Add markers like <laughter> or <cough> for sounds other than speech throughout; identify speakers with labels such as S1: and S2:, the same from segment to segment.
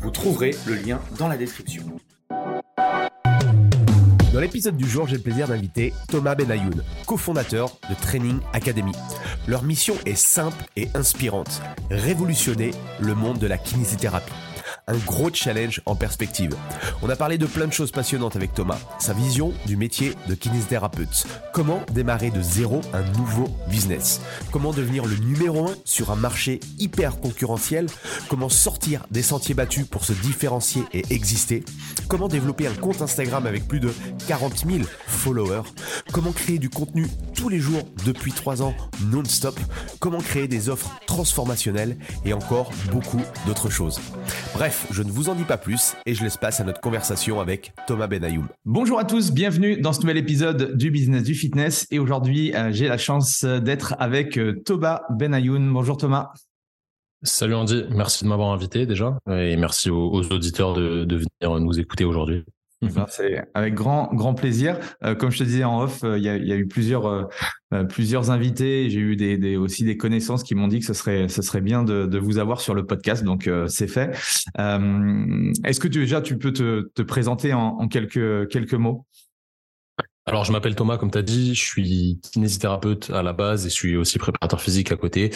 S1: Vous trouverez le lien dans la description.
S2: Dans l'épisode du jour, j'ai le plaisir d'inviter Thomas Benayoun, cofondateur de Training Academy. Leur mission est simple et inspirante, révolutionner le monde de la kinésithérapie un gros challenge en perspective. On a parlé de plein de choses passionnantes avec Thomas, sa vision du métier de kinésithérapeute, comment démarrer de zéro un nouveau business, comment devenir le numéro un sur un marché hyper concurrentiel, comment sortir des sentiers battus pour se différencier et exister, comment développer un compte Instagram avec plus de 40 000 followers, comment créer du contenu tous les jours depuis 3 ans non-stop, comment créer des offres transformationnelles? Et encore beaucoup d'autres choses. Bref, je ne vous en dis pas plus et je laisse place à notre conversation avec Thomas Benayoum.
S1: Bonjour à tous, bienvenue dans ce nouvel épisode du Business du Fitness. Et aujourd'hui, euh, j'ai la chance d'être avec euh, Thomas Benayoun. Bonjour Thomas.
S3: Salut Andy, merci de m'avoir invité déjà et merci aux, auditeurs de venir nous écouter aujourd'hui.
S1: Mhm. C'est avec grand grand plaisir. Euh, comme je te disais en off, euh, il y, a, eu plusieurs euh, plusieurs invités. J'ai eu des, aussi des connaissances qui m'ont dit que ce serait ce serait bien de, vous avoir sur le podcast. Donc c'est fait. Est-ce que tu, déjà tu peux te, présenter en, quelques quelques mots?
S3: Alors, je m'appelle Thomas, comme tu as dit, je suis kinésithérapeute à la base et je suis aussi préparateur physique à côté.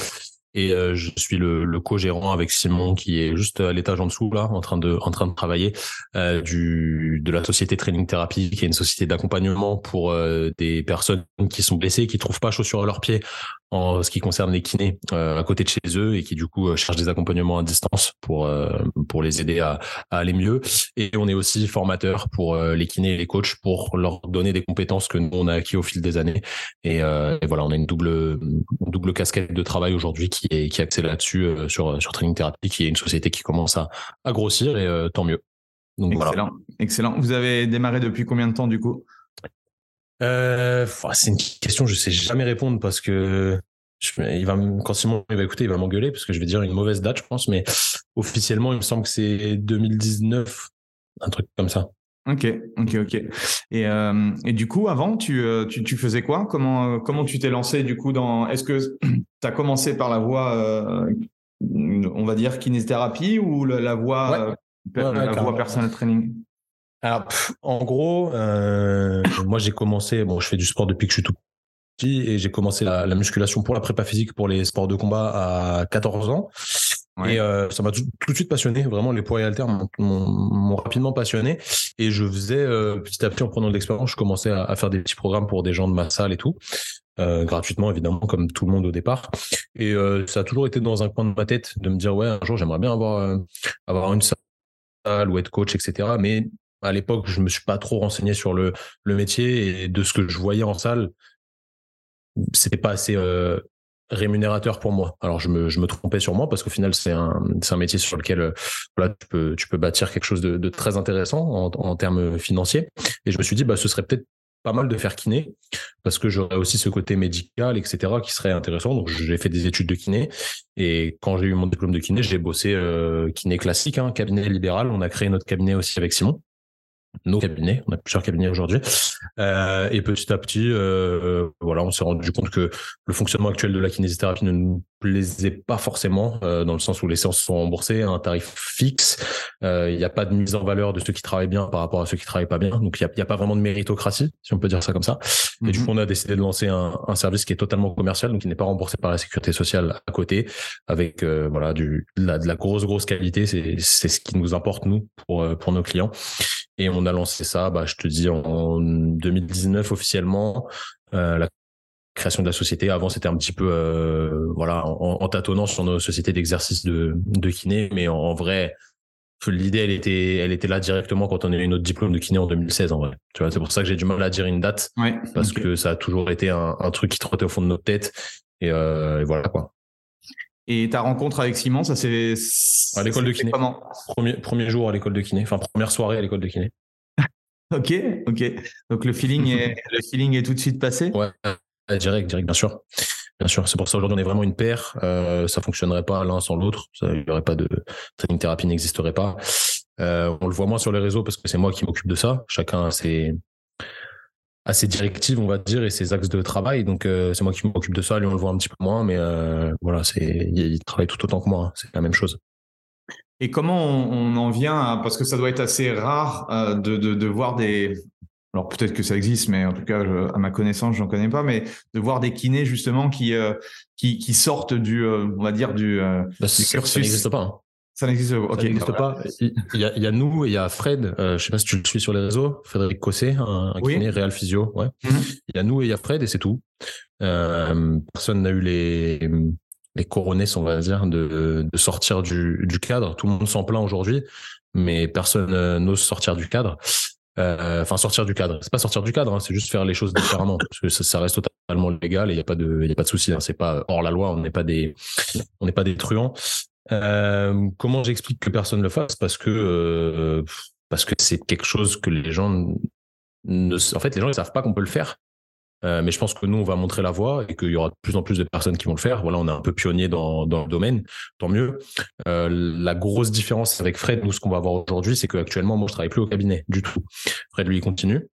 S3: Et euh, je suis le, le co-gérant avec Simon qui est juste à l'étage en dessous là, en train de en train de travailler euh, du de la société Training Therapy, qui est une société d'accompagnement pour euh, des personnes qui sont blessées, qui trouvent pas chaussures à leurs pieds en ce qui concerne les kinés euh, à côté de chez eux et qui du coup euh, cherchent des accompagnements à distance pour euh, pour les aider à, à, aller mieux. Et on est aussi formateur pour les kinés et les coachs pour leur donner des compétences que nous on a acquis au fil des années. Et, et voilà, on a une double double casquette de travail aujourd'hui qui est qui est axée là-dessus sur sur Training Therapy, qui est une société qui commence à, à grossir et tant mieux.
S1: Donc excellent, excellent. Vous avez démarré depuis combien de temps du coup?
S3: Euh, c'est une question je sais jamais répondre parce que je, il va quand Simon il va écouter il va m'engueuler parce que je vais dire une mauvaise date je pense mais officiellement il me semble que c'est 2019 un truc comme ça.
S1: Ok ok ok. Et, euh, et du coup avant tu, euh, tu, tu faisais quoi? Comment comment tu t'es lancé du coup dans est-ce que <clears throat> tu as commencé par la voie euh, on va dire kinésithérapie ou la, voie la voie personal training?
S3: Alors, en gros, euh, moi j'ai commencé, bon, je fais du sport depuis que je suis tout petit et j'ai commencé la, la, musculation pour la prépa physique pour les sports de combat à 14 ans. Et euh, ça m'a tout, de suite passionné. Vraiment, les poids et haltères m'ont rapidement passionné. Et je faisais euh, petit à petit en prenant de l'expérience, je commençais à, à, faire des petits programmes pour des gens de ma salle et tout. Gratuitement évidemment comme tout le monde au départ et ça a toujours été dans un coin de ma tête de me dire ouais un jour j'aimerais bien avoir avoir une salle ou être coach etc mais à l'époque, je me suis pas trop renseigné sur le, métier et de ce que je voyais en salle, c'était pas assez euh, rémunérateur pour moi. Alors je me, trompais sur moi parce qu'au final c'est un, métier sur lequel euh, tu peux, bâtir quelque chose de, très intéressant en, en termes financiers. Et je me suis dit bah ce serait peut-être pas mal de faire kiné parce que j'aurais aussi ce côté médical, etc., qui serait intéressant. Donc, j'ai fait des études de kiné et quand j'ai eu mon diplôme de kiné, j'ai bossé euh, kiné classique, hein, cabinet libéral. On a créé notre cabinet aussi avec Simon nos cabinets. On a plusieurs cabinets aujourd'hui. Euh, et petit à petit, euh, voilà, on s'est rendu compte que le fonctionnement actuel de la kinésithérapie ne nous plaisait pas forcément, euh, dans le sens où les séances sont remboursées à un tarif fixe. Euh, il n'y a pas de mise en valeur de ceux qui travaillent bien par rapport à ceux qui travaillent pas bien. Donc il n'y a, a, pas vraiment de méritocratie, si on peut dire ça comme ça. Et du mhm. coup, on a décidé de lancer un, un, service qui est totalement commercial, donc qui n'est pas remboursé par la sécurité sociale à côté, avec euh, voilà du de la, de la, grosse grosse qualité. C'est c'est ce qui nous importe nous pour pour nos clients. Et on a lancé ça, bah, je te dis, en 2019 officiellement. Euh, la création de la société. Avant, c'était un petit peu euh, voilà en, tâtonnant sur nos sociétés d'exercice de, de kiné, mais en, vrai, l'idée elle était elle était là directement quand on a eu notre diplôme de kiné en 2016 en vrai. Tu vois, c'est pour ça que j'ai du mal à dire une date parce que ça a toujours été un, un, truc qui trottait au fond de notre tête et, euh, et voilà quoi.
S1: Et ta rencontre avec Simon, ça c'est
S3: à l'école de kiné. Comment? Premier, premier jour à l'école de kiné, enfin première soirée à l'école de kiné. <laughs>
S1: ok, ok. Donc le feeling <laughs> est le feeling est tout de suite passé?
S3: Ouais, direct, direct, bien sûr. Bien sûr, c'est pour ça aujourd'hui on est vraiment une paire. Euh, ça fonctionnerait pas l'un sans l'autre. Il n'y aurait pas de training thérapie n'existerait pas. Euh, on le voit moins sur les réseaux parce que c'est moi qui m'occupe de ça. Chacun a ses, directives, on va dire, et ses axes de travail. Donc euh, c'est moi qui m'occupe de ça. Lui on le voit un petit peu moins, mais euh, voilà, il, travaille tout autant que moi. Hein. C'est la même chose.
S1: Et comment on, en vient à, parce que ça doit être assez rare de voir des, alors peut-être que ça existe, mais en tout cas, à ma connaissance, j'en connais pas, mais de voir des kinés justement qui euh, qui, qui, sortent du, euh, on va dire du, euh,
S3: bah, Ça n'existe pas. Hein.
S1: Ça n'existe
S3: pas. Il y, a, il y, a, nous et il y a Fred. je sais pas si tu le suis sur les réseaux. Frédéric Cossé, un, kiné Real Physio. Ouais. Mhm. Il y a nous et il y a Fred et c'est tout. personne n'a eu les les coronesses, on va dire, de, de sortir du, du cadre. Tout le monde s'en plaint aujourd'hui, mais personne n'ose sortir du cadre. Euh, enfin sortir du cadre. C'est pas sortir du cadre, hein, c'est juste faire les choses différemment parce que ça, reste totalement légal et il y a pas de, y a pas de souci. Hein, c'est pas hors la loi, on n'est pas des, on n'est pas des truands. Euh, comment j'explique que personne le fasse? Parce que euh, parce que c'est quelque chose que les gens ne, en fait, les gens ils savent pas qu'on peut le faire. Euh, mais je pense que nous, on va montrer la voie et qu'il y aura de plus en plus de personnes qui vont le faire. Voilà, on est un peu pionnier dans, dans le domaine, tant mieux. Euh, la grosse différence avec Fred, nous, ce qu'on va voir aujourd'hui, c'est qu'actuellement, moi, je travaille plus au cabinet du tout. Fred, lui, continue.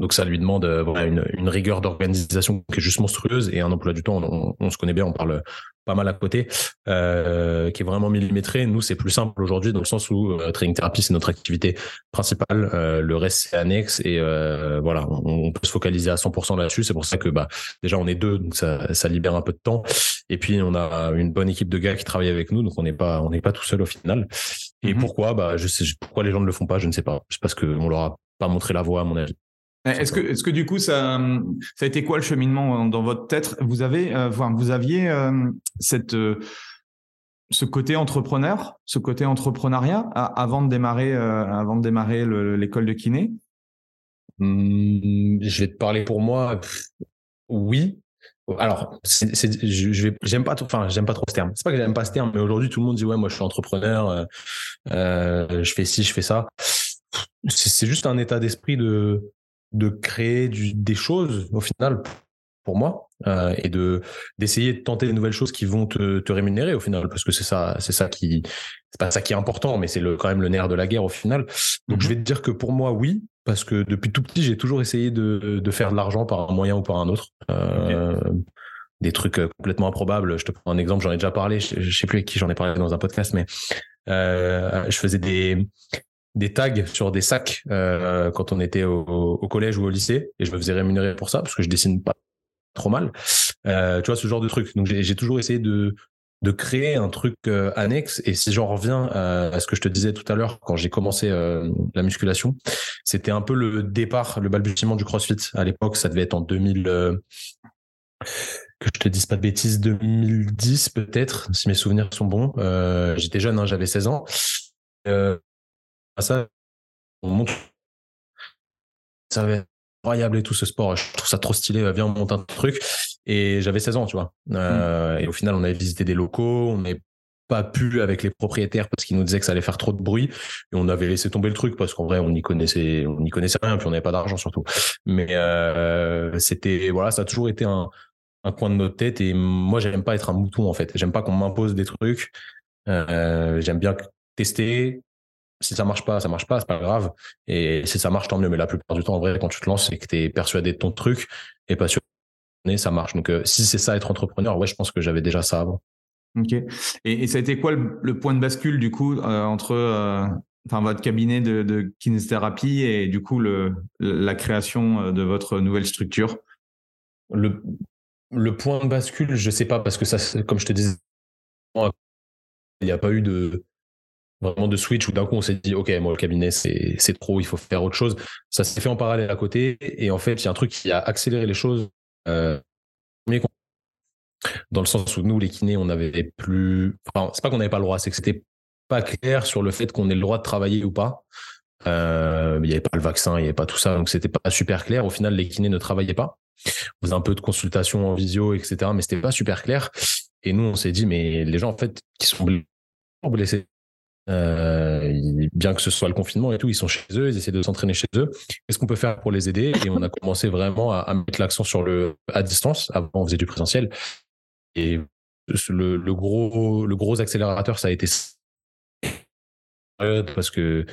S3: Donc ça lui demande euh, voilà, une, une, rigueur d'organisation qui est juste monstrueuse et un emploi du temps. On, se connaît bien, on parle pas mal à côté, euh, qui est vraiment millimétré. Nous, c'est plus simple aujourd'hui dans le sens où euh, training thérapie c'est notre activité principale, euh, le reste c'est annexe et euh, voilà, on, on, peut se focaliser à 100% là-dessus. C'est pour ça que bah déjà on est deux, donc ça, ça libère un peu de temps. Et puis on a une bonne équipe de gars qui travaillent avec nous, donc on n'est pas on n'est pas tout seul au final. Et mm-hmm. pourquoi? Bah je sais pourquoi les gens ne le font pas, je ne sais pas. C'est parce qu'on leur a pas montré la voie à mon avis.
S1: Est-ce que, est-ce que du coup, ça, ça a été quoi le cheminement dans votre tête? Vous avez, euh, vous aviez euh, cette, euh, ce côté entrepreneur, ce côté entrepreneuriat avant de démarrer, avant de démarrer l'école de kiné?
S3: Mmh, Je vais te parler pour moi. oui. Alors, c'est, je, j'aime pas, enfin, j'aime pas trop ce terme. C'est pas que j'aime pas ce terme, mais aujourd'hui, tout le monde dit ouais, moi, je suis entrepreneur, je fais ci, je fais ça. c'est juste un état d'esprit de de créer du, des choses au final pour moi euh, et de d'essayer de tenter de nouvelles choses qui vont te, te rémunérer au final parce que c'est ça c'est ça qui c'est pas ça qui est important mais c'est le quand même le nerf de la guerre au final. Donc je mhm. vais te dire que pour moi oui parce que depuis tout petit j'ai toujours essayé de, de faire de l'argent par un moyen ou par un autre. Euh, des trucs euh, complètement improbables. Je te prends un exemple j'en ai déjà parlé je, je sais plus avec qui j'en ai parlé dans un podcast mais euh, je faisais des des tags sur des sacs euh, quand on était au, collège ou au lycée et je me faisais rémunérer pour ça parce que je dessine pas trop mal. Euh, tu vois ce genre de truc. Donc j'ai toujours essayé de de créer un truc euh, annexe et si j'en reviens à, ce que je te disais tout à l'heure quand j'ai commencé la musculation c'était un peu le départ le balbutiement du CrossFit. À l'époque ça devait être en 2000 euh, que je te dise pas de bêtises 2010 peut-être si mes souvenirs sont bons. J'étais jeune hein, j'avais 16 ans ça, on monte. Ça va être incroyable et tout ce sport. Je trouve ça trop stylé. Viens, on monte un truc. Et j'avais 16 ans, tu vois. Euh, Et au final, on avait visité des locaux. On n'est pas pu avec les propriétaires parce qu'ils nous disaient que ça allait faire trop de bruit. Et on avait laissé tomber le truc parce qu'en vrai, on n'y connaissait, on n'y connaissait rien. Puis on n'avait pas d'argent surtout. Mais euh, c'était, voilà, ça a toujours été un, un coin de notre tête. Et moi, j'aime pas être un mouton en fait. J'aime pas qu'on m'impose des trucs. Euh, j'aime bien tester, si ça marche pas, ça marche pas, c'est pas grave. Et si ça marche, tant mieux. Mais la plupart du temps, en vrai, quand tu te lances, c'est que tu es persuadé de ton truc et passionné, ça marche. Donc, euh, si c'est ça être entrepreneur, ouais, je pense que j'avais déjà ça avant.
S1: Ok. Et, ça a été quoi le, point de bascule du coup euh, entre euh, enfin votre cabinet de, de, kinésithérapie et du coup le, la création de votre nouvelle structure?
S3: Le, le point de bascule, je sais pas parce que ça, comme je te disais, il n'y a pas eu de vraiment de switch où d'un coup on s'est dit ok moi le cabinet c'est trop il faut faire autre chose. Ça s'est fait en parallèle à côté. Et en fait il y a un truc qui a accéléré les choses euh, dans le sens où nous les kinés on avait plus enfin c'est pas qu'on n'avait pas le droit c'est que c'était pas clair sur le fait qu'on ait le droit de travailler ou pas. Euh, il n'y avait pas le vaccin il n'y avait pas tout ça donc c'était pas super clair. Au final les kinés ne travaillaient pas. On faisait un peu de consultation en visio etc mais c'était pas super clair. Et nous, on s'est dit, mais les gens, en fait, qui sont blessés, euh, bien que ce soit le confinement et tout, ils sont chez eux, ils essaient de s'entraîner chez eux. Qu'est-ce qu'on peut faire pour les aider? Et on a commencé vraiment à, mettre l'accent sur le à distance. Avant, on faisait du présentiel. Et le, gros, le gros accélérateur, ça a été parce que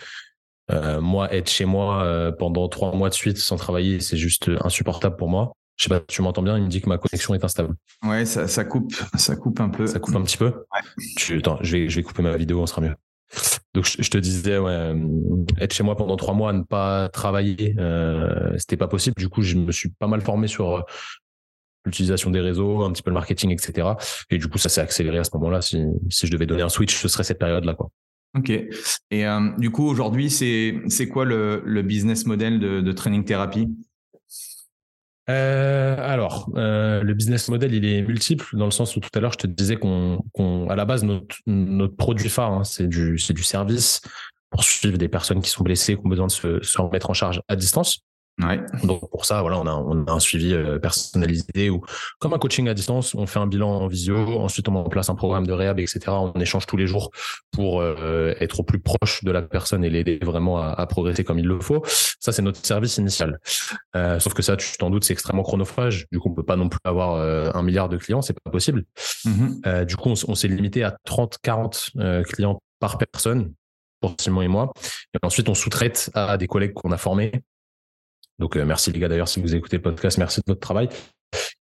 S3: euh, moi, être chez moi euh, pendant trois mois de suite sans travailler, c'est juste insupportable pour moi. Je sais pas, tu m'entends bien, il me dit que ma connexion est instable.
S1: Ouais, ça, ça coupe, ça coupe un peu.
S3: Ça coupe un petit peu? Ouais. attends, je vais, je vais couper ma vidéo, on sera mieux. Donc je, te disais, euh, être chez moi pendant trois mois, ne pas travailler, euh, c'était pas possible. Du coup, je me suis pas mal formé sur euh, l'utilisation des réseaux, un petit peu le marketing, etc. Et du coup, ça s'est accéléré à ce moment-là. Si, je devais donner un switch, ce serait cette période-là, quoi.
S1: Ok. Et euh, du coup, aujourd'hui, c'est quoi le, business model de, de training thérapie?
S3: Euh, alors, euh, le business model, il est multiple dans le sens où tout à l'heure, je te disais qu'on, à la base, notre, notre produit phare, hein, c'est du, c'est du service pour suivre des personnes qui sont blessées, qui ont besoin de se, se remettre en charge à distance.
S1: Ouais.
S3: Donc pour ça, voilà, on a, on a un suivi euh, personnalisé ou comme un coaching à distance, on fait un bilan en visio, ensuite on met en place un programme de réhab, etc. On échange tous les jours pour euh, être au plus proche de la personne et l'aider vraiment à, à, progresser comme il le faut. Ça, c'est notre service initial. Euh, sauf que ça, tu t'en doutes, c'est extrêmement chronophage. Du coup, on peut pas non plus avoir euh, un milliard de clients, c'est pas possible. Mm-hmm. du coup, on, on s'est limité à 30, 40 clients par personne pour Simon et moi. Et ensuite, on sous-traite à des collègues qu'on a formés donc euh, merci les gars d'ailleurs si vous écoutez le podcast, merci de votre travail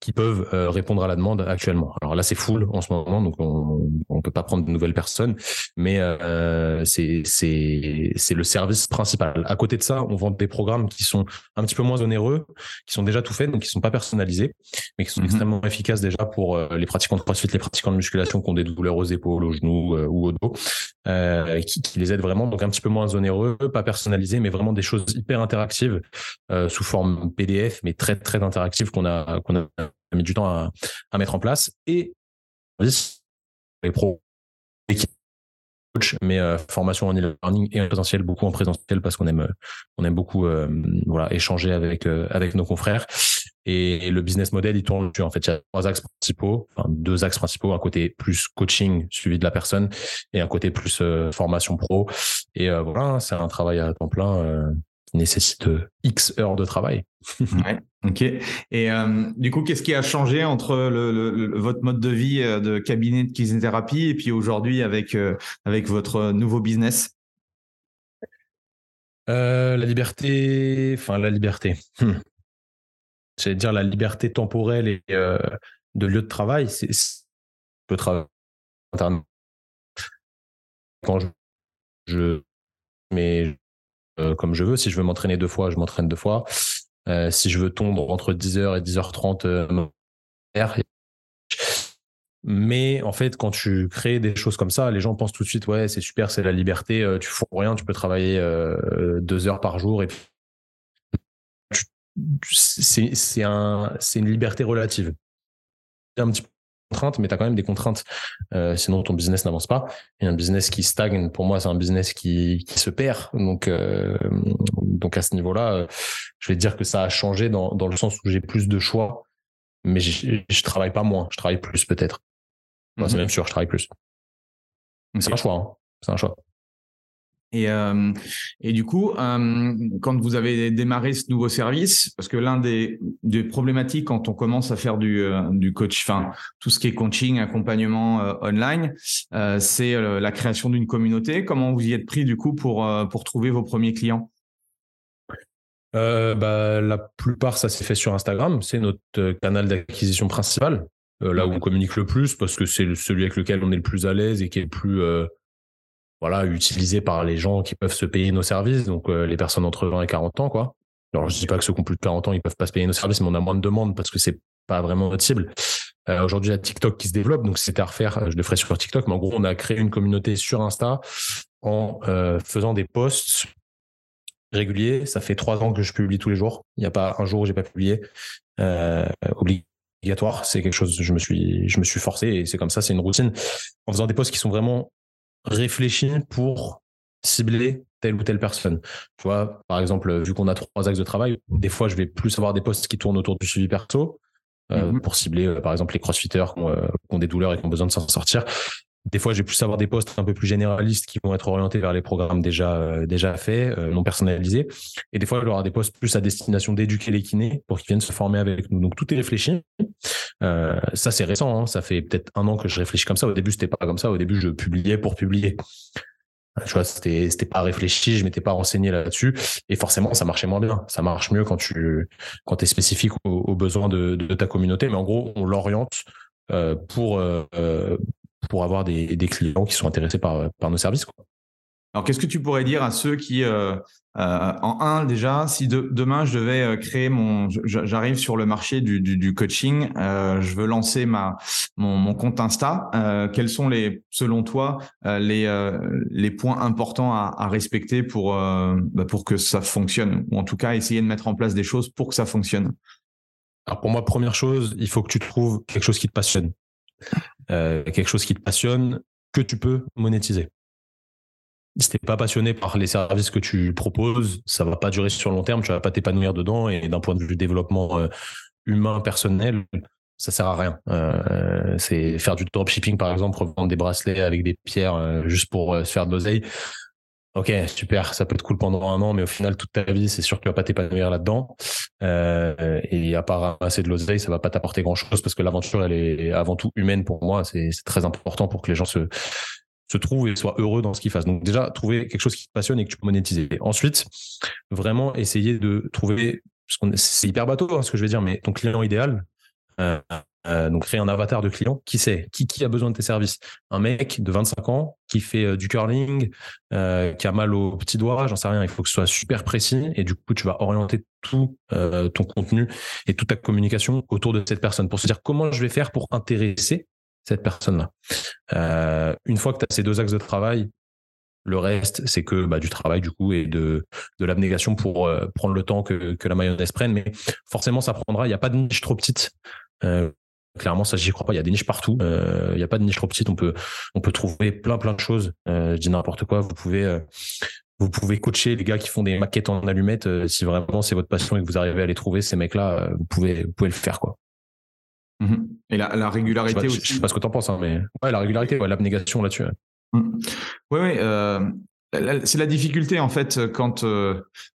S3: qui peuvent euh, répondre à la demande actuellement. Alors là, c'est full en ce moment, donc on ne peut pas prendre de nouvelles personnes, mais euh, c'est c'est le service principal. À côté de ça, on vend des programmes qui sont un petit peu moins onéreux, qui sont déjà tout faits, donc qui sont pas personnalisés, mais qui sont mhm. extrêmement efficaces déjà pour euh, les pratiquants de CrossFit, les pratiquants de musculation qui ont des douleurs aux épaules, aux genoux ou au dos, qui, qui, les aident vraiment. Donc un petit peu moins onéreux, pas personnalisés, mais vraiment des choses hyper interactives sous forme PDF, mais très très interactives qu'on a qu'on a mis du temps à, mettre en place. Et les pros, mais euh, formation en e-learning et en présentiel, beaucoup en présentiel parce qu'on aime, on aime beaucoup euh, voilà, échanger avec, euh, avec nos confrères. Et, le business model, il tourne En fait, il y a trois axes principaux, enfin deux axes principaux, un côté plus coaching suivi de la personne et un côté plus formation pro. Et voilà, c'est un travail à temps plein qui nécessite X heures de travail. <laughs>
S1: ouais. Ok. Et euh, du coup, qu'est-ce qui a changé entre le, votre mode de vie euh, de cabinet de kinésithérapie et puis aujourd'hui avec euh, avec votre nouveau business?
S3: La liberté, enfin la liberté. Hmm. J'allais dire la liberté temporelle et de lieu de travail. C'est peut travailler quand je, je mais comme je veux. Si je veux m'entraîner deux fois, je m'entraîne deux fois. Euh, si je veux tondre entre 10h et 10h30, euh, mais en fait, quand tu crées des choses comme ça, les gens pensent tout de suite, ouais, c'est super, c'est la liberté, euh, tu fous rien, tu peux travailler deux heures par jour et c'est un, une liberté relative. Un petit peu mais tu as quand même des contraintes, euh, sinon ton business n'avance pas. Et un business qui stagne, pour moi, c'est un business qui, qui se perd. Donc, euh, donc à ce niveau-là, euh, je vais dire que ça a changé dans, dans le sens où j'ai plus de choix, mais je, travaille pas moins, je travaille plus peut-être. C'est mhm. même sûr, je travaille plus. C'est un choix. Hein. C'est un choix.
S1: Et, euh, et du coup, euh, quand vous avez démarré ce nouveau service, parce que l'un des, des problématiques quand on commence à faire du, euh, du coach, enfin tout ce qui est coaching, accompagnement euh, online, c'est la création d'une communauté. Comment vous y êtes pris du coup pour pour trouver vos premiers clients?
S3: Bah, la plupart, ça s'est fait sur Instagram. C'est notre canal d'acquisition principal, là où on communique le plus, parce que c'est celui avec lequel on est le plus à l'aise et qui est le plus voilà, utilisé par les gens qui peuvent se payer nos services, donc euh, les personnes entre 20 et 40 ans, quoi. Alors, je dis pas que ceux qui ont plus de 40 ans, ils peuvent pas se payer nos services, mais on a moins de demandes parce que c'est pas vraiment notre cible. Euh, Aujourd'hui, il y a TikTok qui se développe, donc c'était à refaire. Je le ferai sur TikTok, mais en gros, on a créé une communauté sur Insta en euh, faisant des posts réguliers. Ça fait trois ans que je publie tous les jours. Il n'y a pas un jour où j'ai pas publié. Euh, obligatoire, c'est quelque chose. Je me suis, je me suis forcé et c'est comme ça. C'est une routine en faisant des posts qui sont vraiment réfléchi pour cibler telle ou telle personne. Tu vois, par exemple, vu qu'on a trois axes de travail, des fois, je vais plus avoir des postes qui tournent autour du suivi perso, mmh pour cibler par exemple les crossfitters qui ont, des douleurs et qui ont besoin de s'en sortir. Des fois, j'ai pu savoir des postes un peu plus généralistes qui vont être orientés vers les programmes déjà euh, déjà faits, euh, non personnalisés. Et des fois, il y aura des postes plus à destination d'éduquer les kinés pour qu'ils viennent se former avec nous. Donc tout est réfléchi. Euh, ça, c'est récent. Hein. Ça fait peut-être un an que je réfléchis comme ça. Au début, c'était pas comme ça. Au début, je publiais pour publier. Tu vois, c'était pas réfléchi, je m'étais pas renseigné là-dessus, et forcément, ça marchait moins bien. Ça marche mieux quand tu quand es spécifique aux, besoins de, ta communauté, mais en gros, on l'oriente euh, pour euh, pour avoir des, clients qui sont intéressés par, nos services.
S4: Alors, qu'est-ce que tu pourrais dire à ceux qui, euh, euh, en un déjà, si demain je devais euh, créer mon, j'arrive sur le marché du, du, du coaching, euh, je veux lancer ma mon, mon compte Insta. Euh, quels sont les, selon toi, euh, les les points importants à, à respecter pour bah pour que ça fonctionne, ou en tout cas essayer de mettre en place des choses pour que ça fonctionne.
S3: Alors pour moi, première chose, il faut que tu trouves quelque chose qui te passionne. Quelque chose qui te passionne, que tu peux monétiser. Si t'es pas passionné par les services que tu proposes, ça va pas durer sur long terme, tu vas pas t'épanouir dedans et d'un point de vue développement euh, humain personnel, ça sert à rien. Euh, c'est faire du dropshipping par exemple, revendre des bracelets avec des pierres juste pour se faire de l'oseille ok, super, ça peut être cool pendant un an, mais au final, toute ta vie, c'est sûr que tu vas pas t'épanouir là-dedans. Euh, et à part assez de l'oseille, ça va pas t'apporter grand-chose parce que l'aventure, elle est avant tout humaine pour moi. C'est très important pour que les gens se se trouvent et soient heureux dans ce qu'ils fassent. Donc déjà, trouver quelque chose qui te passionne et que tu peux monétiser. Ensuite, vraiment essayer de trouver, c'est hyper bateau hein, ce que je vais dire, mais ton client idéal, euh, euh, donc créer un avatar de client. Qui c'est? Qui, qui a besoin de tes services? Un mec de 25 ans qui fait euh, du curling, qui a mal au petit doigt, j'en sais rien. Il faut que ce soit super précis et du coup tu vas orienter tout ton contenu et toute ta communication autour de cette personne pour se dire comment je vais faire pour intéresser cette personne-là. une fois que tu as ces deux axes de travail, le reste, c'est que bah, du travail du coup et de, de l'abnégation pour prendre le temps que, que la mayonnaise prenne. Mais forcément, ça prendra. Il n'y a pas de niche trop petite. Clairement, ça, j'y crois pas. Il y a des niches partout. Euh, il n'y a pas de niche trop petite. On peut, on peut trouver plein, plein de choses. Euh, je dis n'importe quoi. Vous pouvez, euh, vous pouvez coacher les gars qui font des maquettes en allumettes. Euh, si vraiment c'est votre passion et que vous arrivez à les trouver, ces mecs-là, vous pouvez, vous pouvez le faire, quoi.
S4: Mmh et la, la régularité
S3: je
S4: aussi.
S3: Je sais pas ce que tu en penses, hein, mais ouais, la régularité, ouais, l'abnégation là-dessus. Ouais.
S4: Mmh. Oui, oui. c'est la difficulté en fait quand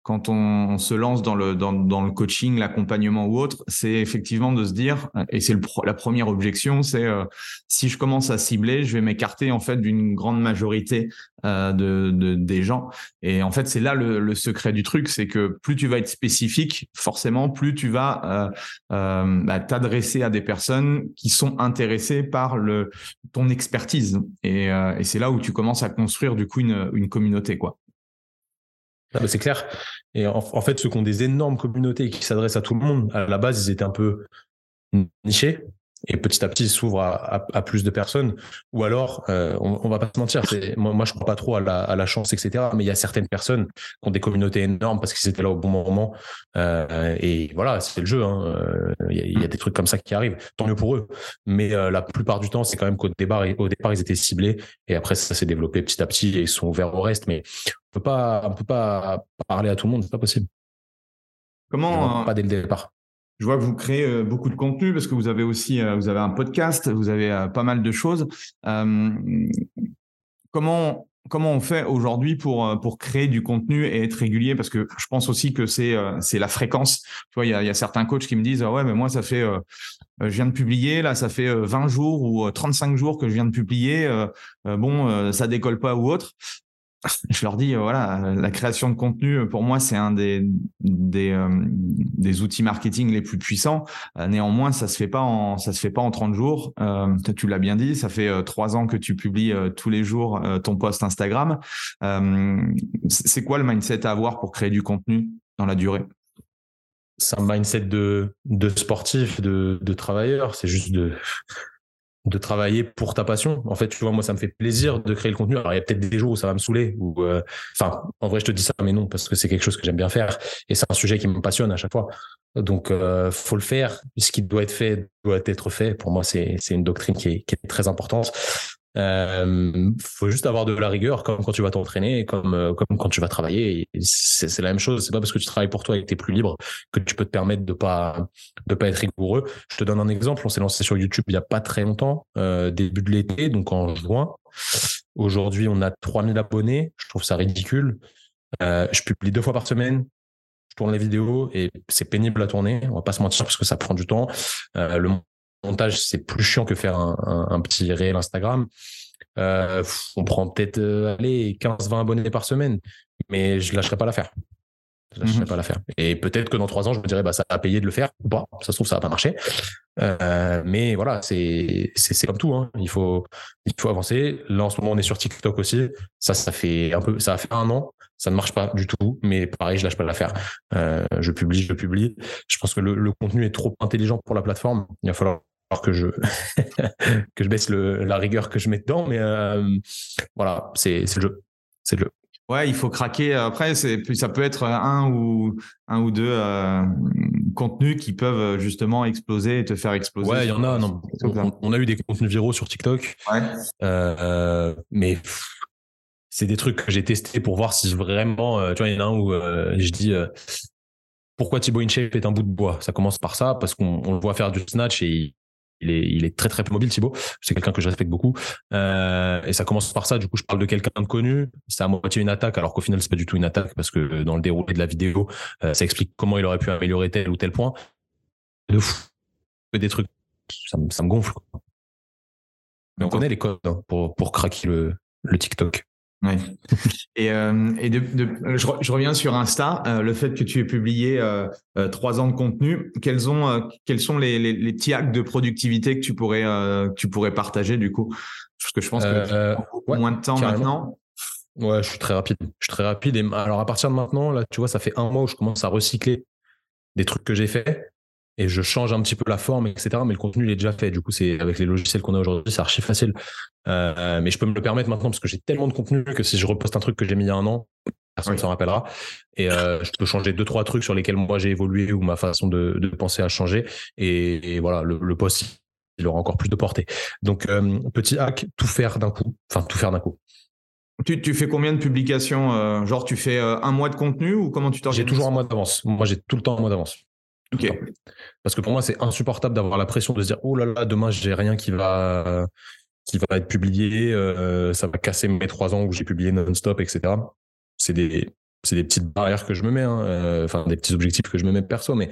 S4: quand on, se lance dans le, coaching, l'accompagnement ou autre, c'est effectivement de se dire, et c'est la première objection, c'est euh, si je commence à cibler, je vais m'écarter en fait d'une grande majorité euh, de, de, des gens. Et en fait, c'est là le, secret du truc, c'est que plus tu vas être spécifique, forcément, plus tu vas euh, bah, t'adresser à des personnes qui sont intéressées par le, ton expertise. Et, et c'est là où tu commences à construire du coup une, une communauté, quoi.
S3: Ah, c'est clair. Et en, fait, ceux qui ont des énormes communautés et qui s'adressent à tout le monde, à la base, ils étaient un peu nichés. Et petit à petit, ils s'ouvrent à, plus de personnes. Ou alors, euh, on, on, va pas se mentir, moi, moi je crois pas trop à la, à la, chance, etc. Mais il y a certaines personnes qui ont des communautés énormes parce qu'ils étaient là au bon moment. Euh, et voilà, c'est le jeu. Hein. Euh, il, y a, des trucs comme ça qui arrivent. Tant mieux pour eux. Mais euh, la plupart du temps, c'est quand même qu'au départ, au départ, ils étaient ciblés. Et après, ça s'est développé petit à petit et ils sont ouverts au reste. Mais peut pas, on peut pas parler à tout le monde, c'est pas possible.
S4: Comment
S3: Pas dès le départ.
S4: Je vois que vous créez euh, beaucoup de contenu parce que vous avez aussi, euh, vous avez un podcast, vous avez euh, pas mal de choses. comment comment on fait aujourd'hui pour pour créer du contenu et être régulier? Parce que je pense aussi que c'est c'est la fréquence. Tu vois, il y a, certains coachs qui me disent ah ouais, mais moi ça fait je viens de publier là, ça fait 20 jours ou 35 jours que je viens de publier. bon, ça décolle pas ou autre. Je leur dis voilà la création de contenu pour moi c'est un des euh, outils marketing les plus puissants. Euh, néanmoins ça se se fait pas en 30 jours. Euh, tu l'as bien dit ça fait trois ans que tu publies tous les jours ton post Instagram. C'est quoi le mindset à avoir pour créer du contenu dans la durée?
S3: C'est un mindset de de sportif de de travailleur. C'est juste de de travailler pour ta passion. En fait, tu vois, moi, ça me fait plaisir de créer le contenu. Alors, il y a peut-être des jours où ça va me saouler, ou, euh, enfin, en vrai, je te dis ça, mais non, parce que c'est quelque chose que j'aime bien faire et c'est un sujet qui me passionne à chaque fois. Donc, euh, faut le faire. Ce qui doit être fait doit être fait. Pour moi, c'est c'est une doctrine qui est, qui est très importante. Euh, faut juste avoir de la rigueur, comme quand tu vas t'entraîner, comme euh, comme quand tu vas travailler. C'est la même chose. C'est pas parce que tu travailles pour toi et que t'es plus libre que tu peux te permettre de pas de pas être rigoureux. Je te donne un exemple. On s'est lancé sur YouTube il y a pas très longtemps, euh, début de l'été, donc en juin. Aujourd'hui, on a 3000 abonnés. Je trouve ça ridicule. Euh, je publie deux fois par semaine je tourne les vidéos et c'est pénible à tourner. On va pas se mentir parce que ça prend du temps. Euh, le montage, c'est plus chiant que faire un, petit réel Instagram. Euh, on prend peut-être euh, 15-20 abonnés par semaine, mais je lâcherai pas l'affaire. Je lâcherai mhm. pas l'affaire. Et peut-être que dans trois ans, je me dirais, bah, ça a payé de le faire ou pas. Ça se trouve, ça va pas marcher. Euh, mais voilà, c'est, c'est, comme tout. Hein. Il faut, il faut avancer. Là, en ce moment, on est sur TikTok aussi. Ça, ça fait un peu, ça a fait un an. Ça ne marche pas du tout, mais pareil, je lâche pas l'affaire. Euh, je publie, je publie. Je pense que le, le contenu est trop intelligent pour la plateforme. Il va falloir que je <laughs> que je baisse le, la rigueur que je mets dedans, mais euh, voilà, c'est le jeu, c'est le jeu.
S1: Ouais, il faut craquer. Après, c'est ça peut être un ou un ou deux euh, contenus qui peuvent justement exploser et te faire exploser.
S3: Ouais, il y en a. Non, on, a eu des contenus viraux sur TikTok. Ouais. Euh, mais c'est des trucs que j'ai testés pour voir si vraiment. Euh, tu vois, il y en a un où euh, je dis pourquoi Thibaut InShape est un bout de bois? Ça commence par ça parce qu'on le voit faire du snatch et il est, il est très très mobile Thibaut. C'est quelqu'un que je respecte beaucoup. Euh, et ça commence par ça. Du coup, je parle de quelqu'un de connu. C'est à moitié une attaque, alors qu'au final, c'est pas du tout une attaque parce que dans le déroulé de la vidéo, euh, ça explique comment il aurait pu améliorer tel ou tel point. De fou. Des trucs, ça, me, ça me gonfle. Mais on connaît les codes hein, pour, pour craquer le, le TikTok.
S1: Ouais. Et, euh, et de, de, je, je, reviens sur Insta, euh, le fait que tu aies publié euh, trois ans de contenu, quels, ont, quels sont les, les, les, petits hacks de productivité que tu pourrais, que tu pourrais partager du coup? Parce que je pense que ouais, moins de temps maintenant.
S3: Ouais, je suis très rapide. Je suis très rapide. Et alors à partir de maintenant, là, tu vois, ça fait un mois où je commence à recycler des trucs que j'ai faits et je change un petit peu la forme, etc. Mais le contenu, il est déjà fait. Du coup, c'est avec les logiciels qu'on a aujourd'hui, c'est archi facile. Euh, mais je peux me le permettre maintenant parce que j'ai tellement de contenu que si je reposte un truc que j'ai mis il y a un an, personne ne s'en rappellera. Et euh, je peux changer deux, trois trucs sur lesquels moi j'ai évolué ou ma façon de, de penser a changé. Et, et voilà, le, le, post, il aura encore plus de portée. Donc, euh, petit hack, tout faire d'un coup. Enfin, tout faire d'un coup.
S1: Tu, tu, fais combien de publications Genre, tu fais un mois de contenu ou comment tu t'organises?
S3: J'ai toujours un mois d'avance. Moi, j'ai tout le temps un mois d'avance.
S1: Ok.
S3: Parce que pour moi, c'est insupportable d'avoir la pression de se dire oh là là, demain j'ai rien qui va qui va être publié, euh, ça va casser mes trois ans où j'ai publié non-stop, etc. C'est des c'est des petites barrières que je me mets, hein, euh, enfin des petits objectifs que je me mets perso, mais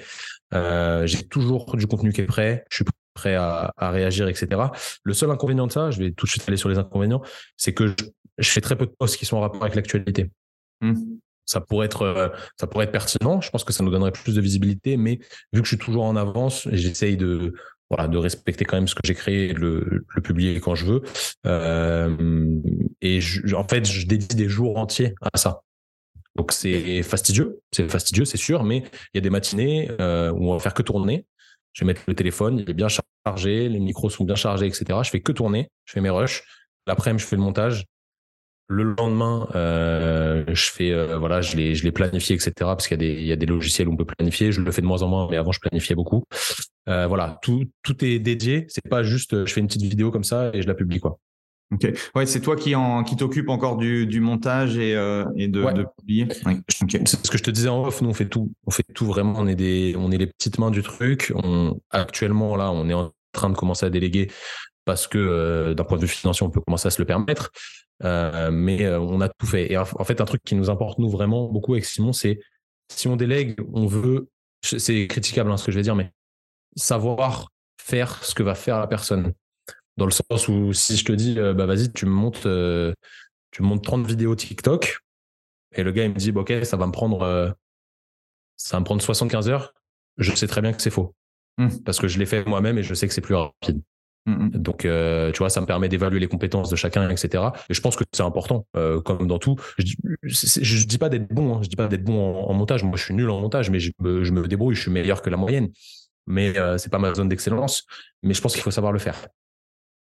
S3: euh, j'ai toujours du contenu qui est prêt, je suis prêt à, à, réagir, etc. Le seul inconvénient de ça, je vais tout de suite aller sur les inconvénients, c'est que je, je, fais très peu de posts qui sont en rapport avec l'actualité. Mmh ça pourrait être euh, ça pourrait être pertinent. Je pense que ça nous donnerait plus de visibilité mais vu que je suis toujours en avance j'essaye de voilà de respecter quand même ce que j'ai créé et de le, publier quand je veux. Euh, et en fait je dédie des jours entiers à ça. Donc c'est fastidieux c'est fastidieux c'est sûr mais il y a des matinées euh, où on va faire que tourner. Je vais mettre le téléphone il est bien chargé les micros sont bien chargés etc je fais que tourner je fais mes rushs. L'après-midi je fais le montage le lendemain, euh, je fais euh, voilà, je les je les planifie etc. Parce qu'il y a des il y a des logiciels où on peut planifier. Je le fais de moins en moins, mais avant je planifiais beaucoup. Euh, voilà, tout tout est dédié. C'est pas juste je fais une petite vidéo comme ça et je la publie quoi.
S1: Ok. Ouais, c'est toi qui en qui t'occupe encore du, du montage et, et de, de publier.
S3: Ouais. C'est ce que je te disais en off. Nous on fait tout. On fait tout vraiment. On est des on est les petites mains du truc. On actuellement là on est en train de commencer à déléguer parce que euh, d'un point de vue financier on peut commencer à se le permettre. Euh, mais euh, on a tout fait. Et en fait, un truc qui nous importe, nous, vraiment beaucoup avec Simon, c'est si on délègue, on veut, c'est critiquable hein, ce que je vais dire, mais savoir faire ce que va faire la personne. Dans le sens où si je te dis, bah vas-y, tu me montes, tu me montes 30 vidéos TikTok, et le gars il me dit, bah, ok, ça va me prendre, ça va me prendre 75 heures, je sais très bien que c'est faux. Mmh. Parce que je l'ai fait moi-même et je sais que c'est plus rapide. Mm, mm. Donc, euh, tu vois, ça me permet d'évaluer les compétences de chacun, etc. Et je pense que c'est important, euh, comme dans tout. Je, je, dis pas d'être bon, hein. je dis pas d'être bon en, montage. Moi, je suis nul en montage, mais je me, je me débrouille, je suis meilleur que la moyenne. Mais euh, c'est pas ma zone d'excellence. Mais je pense qu'il faut savoir le faire.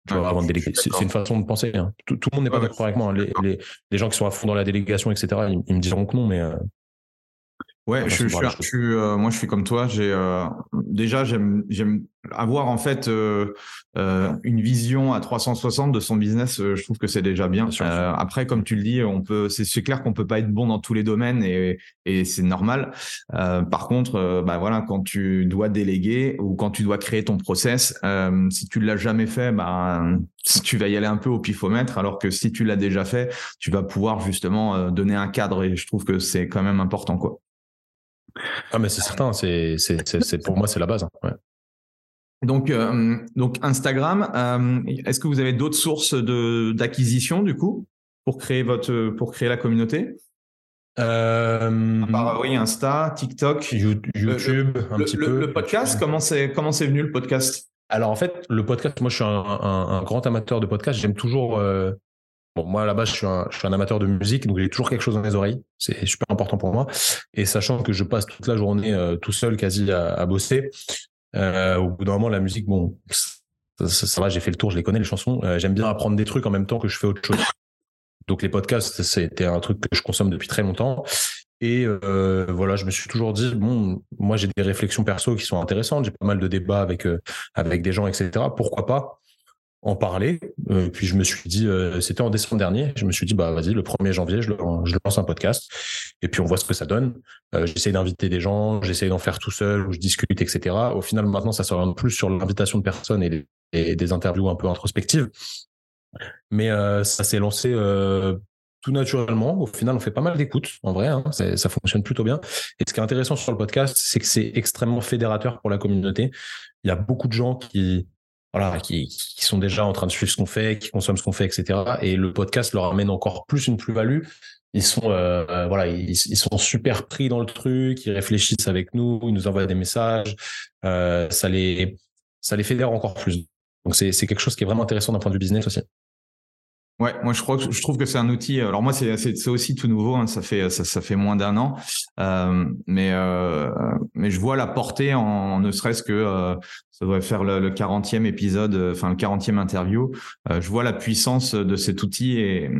S3: Tu vois, avant de déléguer. C'est une façon de penser. Hein. Tout, tout, le monde n'est pas d'accord avec moi. Hein. Les, les, les, gens qui sont à fond dans la délégation, etc., ils, me diront que non, mais. Euh,
S4: Ouais, je, je, je, suis, euh, moi je suis comme toi. J'ai euh, déjà j'aime j'aime avoir en fait euh, euh une vision à 360 de son business. je trouve que c'est déjà bien. après, comme tu le dis, on peut c'est clair qu'on peut pas être bon dans tous les domaines et, et c'est normal. par contre, bah voilà, quand tu dois déléguer ou quand tu dois créer ton process, si tu l'as jamais fait, bah tu vas y aller un peu au pifomètre. Alors que si tu l'as déjà fait, tu vas pouvoir justement donner un cadre et je trouve que c'est quand même important quoi.
S3: Ah, mais c'est certain, c'est, c'est, pour moi, c'est la base. Hein,
S4: donc, euh, donc Instagram, euh, est-ce que vous avez d'autres sources de, d'acquisition du coup pour créer votre, pour créer la communauté? Euh, oui, Insta, TikTok,
S3: YouTube, un petit peu.
S4: Le podcast, comment c'est comment c'est venu le podcast?
S3: Alors en fait, le podcast, moi je suis un, grand amateur de podcast. J'aime toujours Bon, moi, là-bas, je suis, un, je suis un amateur de musique, donc j'ai toujours quelque chose dans les oreilles. C'est super important pour moi. Et sachant que je passe toute la journée euh, tout seul, quasi à, bosser, euh, au bout d'un moment, la musique, bon, ça, va, j'ai fait le tour, je les connais, les chansons. Euh, J'aime bien apprendre des trucs en même temps que je fais autre chose. Donc les podcasts, c'était un truc que je consomme depuis très longtemps. Et voilà, je me suis toujours dit bon, moi j'ai des réflexions perso qui sont intéressantes, j'ai pas mal de débats avec avec des gens, etc. Pourquoi pas en parler. Euh, puis je me suis dit, euh, c'était en décembre dernier, je me suis dit, bah vas-y, le 1er janvier, je, je, lance un podcast et puis on voit ce que ça donne. Euh, j'essaie d'inviter des gens, j'essaie d'en faire tout seul, où je discute, etc. Au final, maintenant, ça s'oriente plus sur l'invitation de personnes et, des interviews un peu introspectives. Mais ça s'est lancé tout naturellement. Au final, on fait pas mal d'écoutes, en vrai, hein, ça fonctionne plutôt bien. Et ce qui est intéressant sur le podcast, c'est que c'est extrêmement fédérateur pour la communauté. Il y a beaucoup de gens qui voilà, qui, qui, sont déjà en train de suivre ce qu'on fait, qui consomment ce qu'on fait, etc. Et le podcast leur amène encore plus une plus-value. Ils sont, euh, euh, voilà, ils, sont super pris dans le truc, ils réfléchissent avec nous, ils nous envoient des messages, euh, ça les, ça les fédère encore plus. Donc c'est, c'est quelque chose qui est vraiment intéressant d'un point de vue business aussi.
S4: Ouais, moi je crois que je trouve que c'est un outil. Alors moi c'est c'est aussi tout nouveau, hein, ça fait ça, ça fait moins d'un an, mais mais je vois la portée en, ne serait-ce que ça devrait faire le, le 40e épisode, euh, enfin le 40e interview. Euh, je vois la puissance de cet outil et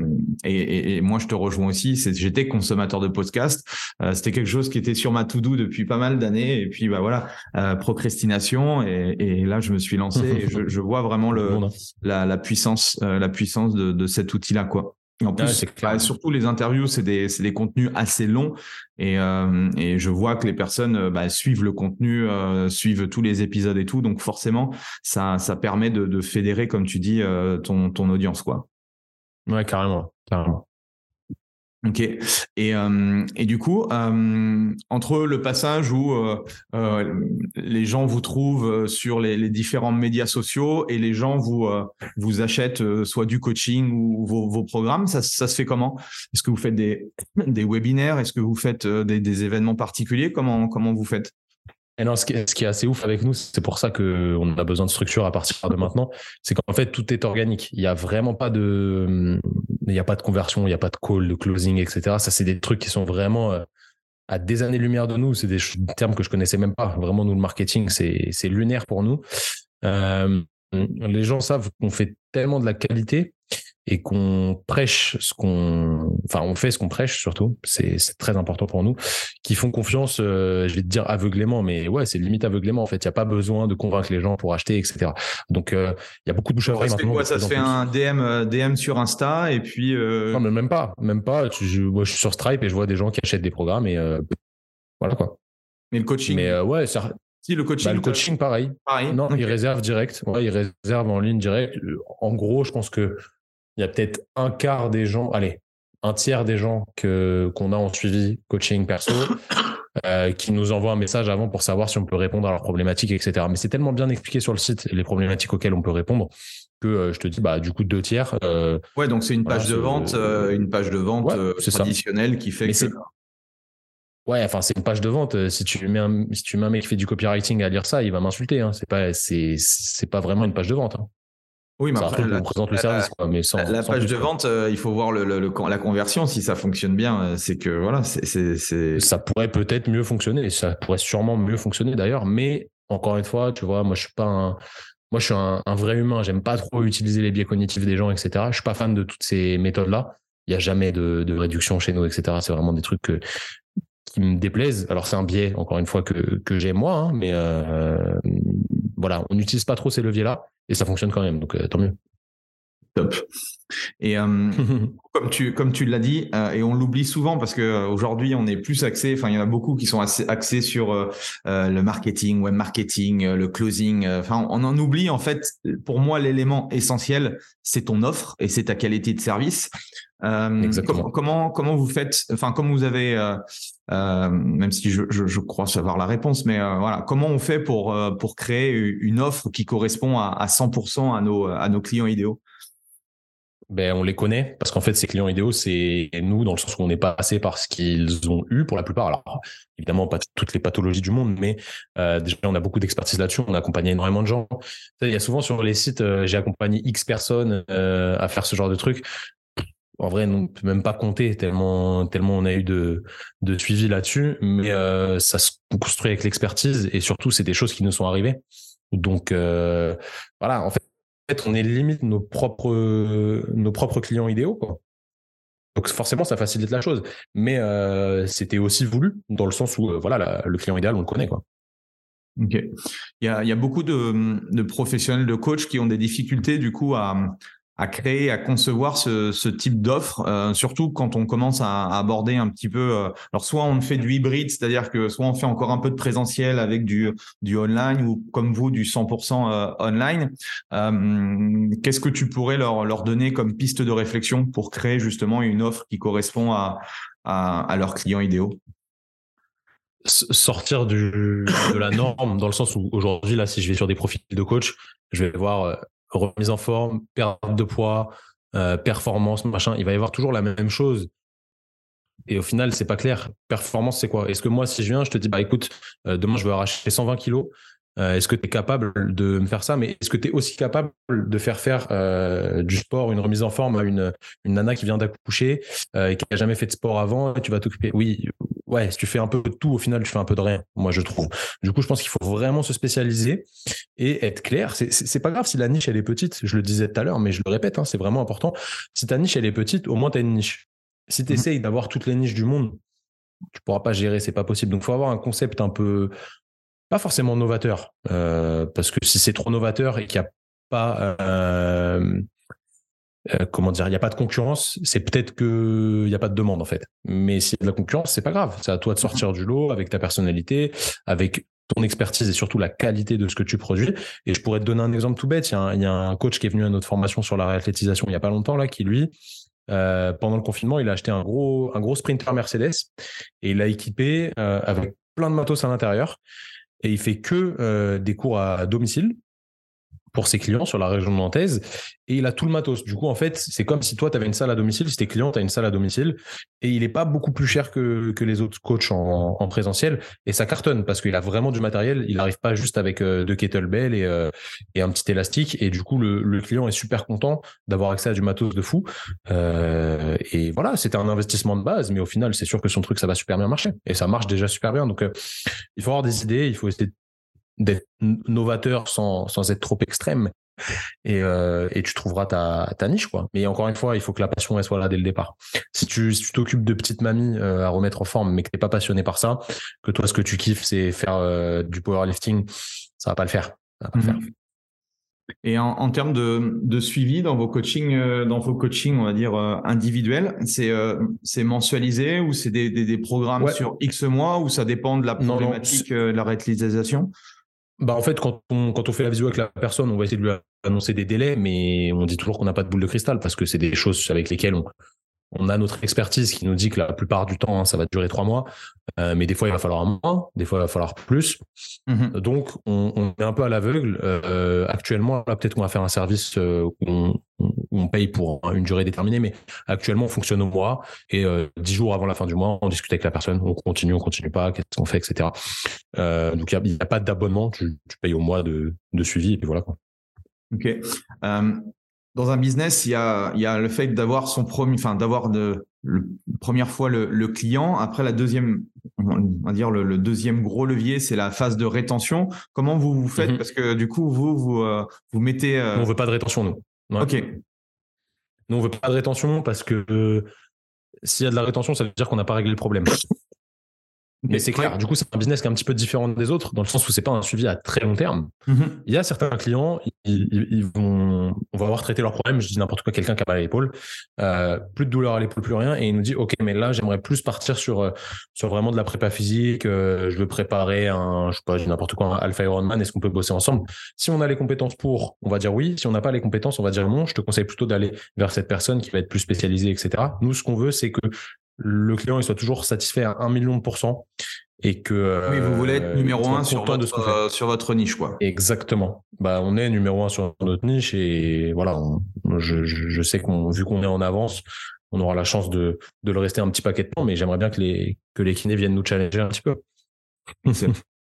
S4: et, et, moi je te rejoins aussi. J'étais consommateur de podcast, euh, c'était quelque chose qui était sur ma to do depuis pas mal d'années et puis bah voilà procrastination et, et, là je me suis lancé et je, <laughs> je vois vraiment le la, la puissance la puissance de, de cet outil-là, quoi. En plus, bah, surtout les interviews, c'est des, des, contenus assez longs et, euh, et, je vois que les personnes euh, bah, suivent le contenu, euh, suivent tous les épisodes et tout, donc forcément, ça, ça permet de, de fédérer, comme tu dis, ton, ton audience, quoi.
S3: Ouais, carrément, carrément.
S4: Ok. Et, euh, et du coup, euh, entre le passage où euh, euh les gens vous trouvent euh, sur les, les, différents médias sociaux et les gens vous euh, vous achètent soit du coaching ou vos, vos programmes, ça, ça, se fait comment? Est-ce que vous faites des, des webinaires? Est-ce que vous faites des, des événements particuliers? Comment comment vous faites?
S3: Et non, ce qui, est, assez ouf avec nous, c'est pour ça qu'on a besoin de structure à partir de maintenant, c'est qu'en fait, tout est organique. Il n'y a vraiment pas de, il a pas de conversion, il n'y a pas de call, de closing, etc. Ça, c'est des trucs qui sont vraiment euh, à des années-lumière de nous. C'est des termes que je connaissais même pas. Vraiment, nous, le marketing, c'est lunaire pour nous. Euh, les gens savent qu'on fait tellement de la qualité et qu'on prêche ce qu'on, enfin, on fait ce qu'on prêche surtout. C'est très important pour nous. Qui font confiance, euh, je vais te dire aveuglément, mais ouais, c'est limite aveuglément en fait. Il y a pas besoin de convaincre les gens pour acheter, etc. Donc, euh, il y a beaucoup de bouche à oreille
S4: maintenant. Quoi, ça se fait un DM, euh, DM sur Insta et puis. Non,
S3: mais même pas, même pas. Je, moi, je suis sur Stripe et je vois des gens qui achètent des programmes et voilà quoi.
S4: Mais le coaching?
S3: Mais ouais, ça,
S4: si le coaching.
S3: Bah, le coaching, pareil.
S4: Pareil.
S3: Non, il réserve direct. Ouais, il réserve en ligne direct. En gros, je pense que il y a peut-être un quart des gens, allez, un tiers des gens que qu'on a en suivi coaching perso <coughs> euh, qui nous envoient un message avant pour savoir si on peut répondre à leurs problématiques, etc. Mais c'est tellement bien expliqué sur le site les problématiques auxquelles on peut répondre que euh, je te dis bah du coup deux tiers. Euh,
S4: ouais, donc c'est une page de vente, une page de vente traditionnelle qui fait que.
S3: Ouais, enfin c'est une page de vente. Si tu mets un, si tu mets un mec qui fait du copywriting à lire ça, il va m'insulter. Hein. C'est pas c'est c'est pas vraiment une page de vente. Hein.
S4: Oui, mais
S3: après,
S4: on
S3: présente le service, quoi, mais sans,
S4: la, page de vente, euh, il faut voir le, le, la conversion. Si ça fonctionne bien, euh, c'est que voilà, c'est.
S3: Ça pourrait peut-être mieux fonctionner. Ça pourrait sûrement mieux fonctionner d'ailleurs. Mais encore une fois, tu vois, moi, je suis pas un, moi, je suis un, un vrai humain. J'aime pas trop utiliser les biais cognitifs des gens, etc. Je suis pas fan de toutes ces méthodes-là. Il y a jamais de, de réduction chez nous, etc. C'est vraiment des trucs que qui me déplaisent. Alors c'est un biais, encore une fois, que, que j'ai moi, hein, mais voilà, on n'utilise pas trop ces leviers-là et ça fonctionne quand même, donc tant mieux.
S4: Top. Et euh, <laughs> comme tu comme tu l'as dit, euh, et on l'oublie souvent parce que euh, aujourd'hui on est plus axé. Enfin, il y en a beaucoup qui sont assez axés sur le marketing, web marketing, le closing. Enfin, on en oublie en fait. Pour moi, l'élément essentiel, c'est ton offre et c'est ta qualité de service. Exactement. comment comment vous faites Enfin, comme vous avez, même si je, je, je, crois savoir la réponse, mais voilà, comment on fait pour pour créer une offre qui correspond à, à 100% à nos à nos clients idéaux?
S3: Ben, on les connaît parce qu'en fait, ces clients idéaux, c'est nous dans le sens où on est passé par ce qu'ils ont eu pour la plupart. Alors, évidemment, pas toutes les pathologies du monde, mais euh, déjà, on a beaucoup d'expertise là-dessus. On a accompagné énormément de gens. Il y a souvent sur les sites, euh, j'ai accompagné X personnes euh, à faire ce genre de trucs. En vrai, on ne peut même pas compter tellement, tellement on a eu de, de suivi là-dessus, mais ça se construit avec l'expertise et surtout, c'est des choses qui nous sont arrivées. Donc, voilà, en fait, on est limite nos propres, nos propres clients idéaux. Donc forcément, ça facilite la chose. Mais euh, c'était aussi voulu, dans le sens où euh, voilà, le client idéal, on le connaît. Quoi.
S4: Ok. Il y a, beaucoup de, de, professionnels, de coachs qui ont des difficultés du coup à, à créer, à concevoir ce, type d'offre, euh, surtout quand on commence à, aborder un petit peu. Euh, alors soit on fait du hybride, c'est-à-dire que soit on fait encore un peu de présentiel avec du du online ou comme vous du 100% euh, online. Qu'est-ce que tu pourrais leur leur donner comme piste de réflexion pour créer justement une offre qui correspond à à, leurs clients idéaux?
S3: Sortir de la norme dans le sens où aujourd'hui là si je vais sur des profils de coach je vais voir remise en forme, perte de poids, euh, performance, machin. Il va y avoir toujours la même chose. Et au final, c'est pas clair. Performance, c'est quoi? Est-ce que moi, si je viens, je te dis, bah écoute, euh, demain, je veux arracher 120 kilos. Euh, est-ce que tu es capable de me faire ça? Mais est-ce que tu es aussi capable de faire faire du sport, une remise en forme à une, une nana qui vient d'accoucher et qui a jamais fait de sport avant et tu vas t'occuper? Oui, ouais, si tu fais un peu de tout, au final, tu fais un peu de rien, moi, je trouve. Du coup, je pense qu'il faut vraiment se spécialiser et être clair. C'est pas grave si la niche, elle est petite. Je le disais tout à l'heure, mais je le répète, hein, c'est vraiment important. Si ta niche, elle est petite, au moins, tu as une niche. Si tu essayes d'avoir toutes les niches du monde, tu pourras pas gérer, c'est pas possible. Donc, il faut avoir un concept un peu, pas forcément novateur, euh, parce que si c'est trop novateur et qu'il n'y a pas euh, euh, comment dire, il n'y a pas de concurrence, c'est peut-être qu'il n'y a pas de demande en fait. Mais s'il y a de la concurrence, c'est pas grave. C'est à toi de sortir du lot avec ta personnalité, avec ton expertise et surtout la qualité de ce que tu produis. Et je pourrais te donner un exemple tout bête. Il y a un, coach qui est venu à notre formation sur la réathlétisation il n'y a pas longtemps là, qui lui, euh, pendant le confinement, il a acheté un gros, un gros sprinter Mercedes et il l'a équipé euh, avec plein de matos à l'intérieur. Et il fait que des cours à domicile pour ses clients sur la région nantaise et il a tout le matos. Du coup, en fait, c'est comme si toi, tu avais une salle à domicile, si tes clients, tu as une salle à domicile et il n'est pas beaucoup plus cher que, que les autres coachs en, en présentiel et ça cartonne parce qu'il a vraiment du matériel. Il n'arrive pas juste avec euh, deux kettlebells et, euh, et un petit élastique et du coup, le, le client est super content d'avoir accès à du matos de fou. Euh, et voilà, c'était un investissement de base, mais au final, c'est sûr que son truc, ça va super bien marcher et ça marche déjà super bien. Donc, euh, il faut avoir des idées, il faut essayer d'être novateur sans, sans être trop extrême. Et, euh, et tu trouveras ta, ta niche quoi. Mais encore une fois, il faut que la passion elle soit là dès le départ. Si tu si tu t'occupes de petite mamie euh, à remettre en forme, mais que t'es pas passionné par ça, que toi ce que tu kiffes c'est faire euh, du powerlifting, ça va pas le faire. Ça va pas le faire. Mhm.
S4: Et en, en, termes de, de, suivi dans vos coachings, dans vos coachings, on va dire individuels, c'est c'est mensualisé ou c'est des, des, des, programmes sur X mois ou ça dépend de la problématique de la réutilisation?
S3: Bah en fait, quand on, quand on fait la visio avec la personne, on va essayer de lui annoncer des délais, mais on dit toujours qu'on n'a pas de boule de cristal parce que c'est des choses avec lesquelles on, on a notre expertise qui nous dit que la plupart du temps, hein, ça va durer trois mois, euh, mais des fois, il va falloir un mois, des fois, il va falloir plus. Mm-hmm. Donc, on, on, est un peu à l'aveugle. Euh, actuellement, là, peut-être qu'on va faire un service euh, où on, on, paye pour une durée déterminée, mais actuellement, on fonctionne au mois et dix jours avant la fin du mois, on discute avec la personne, on continue, on continue pas, qu'est-ce qu'on fait, etc. Donc, il n'y a, a, pas d'abonnement, tu, tu, payes au mois de, de suivi et puis voilà. Quoi.
S4: Ok dans un business, il y a, il y a le fait d'avoir son premier, enfin d'avoir de le, première fois le, le, client. Après la deuxième, on va dire le, le deuxième gros levier, c'est la phase de rétention. Comment vous vous faites? Mhm. Parce que du coup, vous vous euh, vous mettez.
S3: Euh... on veut pas de rétention nous.
S4: Ok.
S3: Nous on veut pas de rétention parce que euh, s'il y a de la rétention, ça veut dire qu'on n'a pas réglé le problème. Mais c'est clair. Du coup, c'est un business qui est un petit peu différent des autres, dans le sens où c'est pas un suivi à très long terme. Mm-hmm. Il y a certains clients, ils, vont, on va avoir traité leur problème. Je dis n'importe quoi, quelqu'un qui a mal à l'épaule, euh, plus de douleur à l'épaule, plus rien, et il nous dit, ok, mais là, j'aimerais plus partir sur euh, sur vraiment de la prépa physique. Euh, je veux préparer un, je sais pas, n'importe quoi, un Alpha Ironman. Est-ce qu'on peut bosser ensemble? Si on a les compétences pour, on va dire oui. Si on n'a pas les compétences, on va dire non. Je te conseille plutôt d'aller vers cette personne qui va être plus spécialisée, etc. Nous, ce qu'on veut, c'est que le client il soit toujours satisfait à un million de pourcents et que
S4: oui vous voulez être euh, numéro un sur votre, euh, sur votre niche quoi.
S3: Exactement. Bah on est numéro un sur notre niche et voilà je, je, sais qu'on vu qu'on est en avance on aura la chance de, de le rester un petit paquet de temps mais j'aimerais bien que les que les kinés viennent nous challenger un petit peu.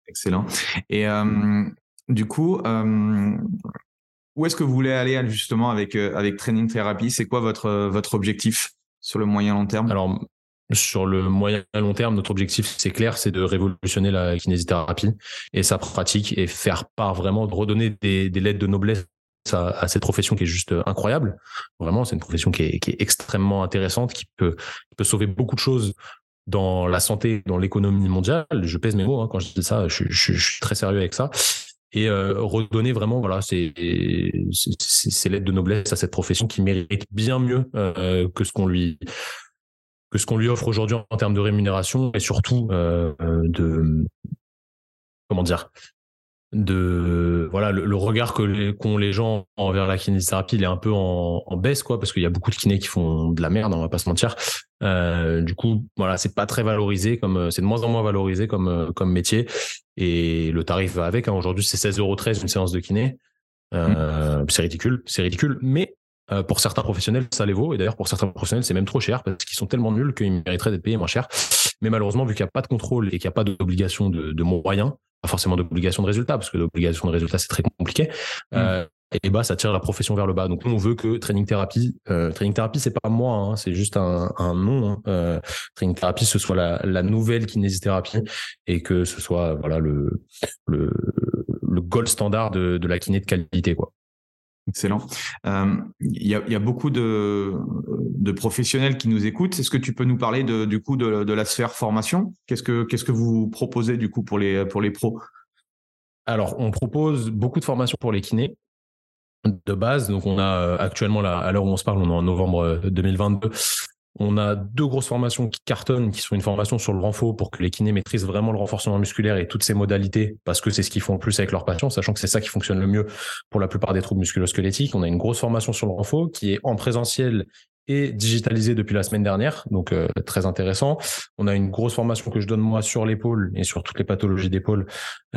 S4: Excellent. <laughs> Et euh, du coup où est-ce que vous voulez aller justement avec avec training thérapie c'est quoi votre votre objectif sur le moyen long terme?
S3: Alors sur le moyen et long terme, notre objectif, c'est clair, c'est de révolutionner la kinésithérapie et sa pratique et faire part vraiment, redonner des, lettres de noblesse à, cette profession qui est juste incroyable. Vraiment, c'est une profession qui est, extrêmement intéressante, qui peut, peut sauver beaucoup de choses dans la santé, dans l'économie mondiale. Je pèse mes mots hein, quand je dis ça, je, suis très sérieux avec ça. Et euh, redonner vraiment voilà ces, lettres de noblesse à cette profession qui mérite bien mieux euh, que ce qu'on lui que ce qu'on lui offre aujourd'hui en termes de rémunération et surtout euh, de comment dire de voilà le, regard que qu'ont les gens envers la kinésithérapie il est un peu en, baisse quoi parce qu'il y a beaucoup de kinés qui font de la merde on va pas se mentir euh, du coup voilà c'est pas très valorisé comme c'est de moins en moins valorisé comme comme métier et le tarif va avec hein. aujourd'hui c'est 16,13 euros une séance de kiné euh, mmh. c'est ridicule c'est ridicule mais euh, pour certains professionnels, ça les vaut. Et d'ailleurs, pour certains professionnels, c'est même trop cher parce qu'ils sont tellement nuls qu'ils mériteraient d'être payés moins cher. Mais malheureusement, vu qu'il n'y a pas de contrôle et qu'il n'y a pas d'obligation de, de, moyens, pas forcément d'obligation de résultat, parce que l'obligation de résultat, c'est très compliqué, mmh. euh, et bah, ça tire la profession vers le bas. Donc, nous, on veut que Training Therapy, euh, Training Therapy, c'est pas moi, hein, c'est juste un, un nom. Hein. Euh, training Therapy, ce soit la, la nouvelle kinésithérapie et que ce soit voilà le, le, le gold standard de, de la kiné de qualité, quoi.
S4: Excellent. Euh, il y, a, beaucoup de, professionnels qui nous écoutent. Est-ce que tu peux nous parler de, du coup de, la sphère formation? Qu'est-ce que vous proposez du coup pour les pour les pros?
S3: Alors, on propose beaucoup de formations pour les kinés de base. Donc, on a euh, actuellement là, à l'heure où on se parle, on est en novembre 2022. On a deux grosses formations qui cartonnent, qui sont une formation sur le renfort pour que les kinés maîtrisent vraiment le renforcement musculaire et toutes ses modalités, parce que c'est ce qu'ils font le plus avec leurs patients, sachant que c'est ça qui fonctionne le mieux pour la plupart des troubles musculo-squelettiques. On a une grosse formation sur le renfort qui est en présentiel et digitalisé depuis la semaine dernière, donc euh, très intéressant. On a une grosse formation que je donne moi sur l'épaule et sur toutes les pathologies d'épaule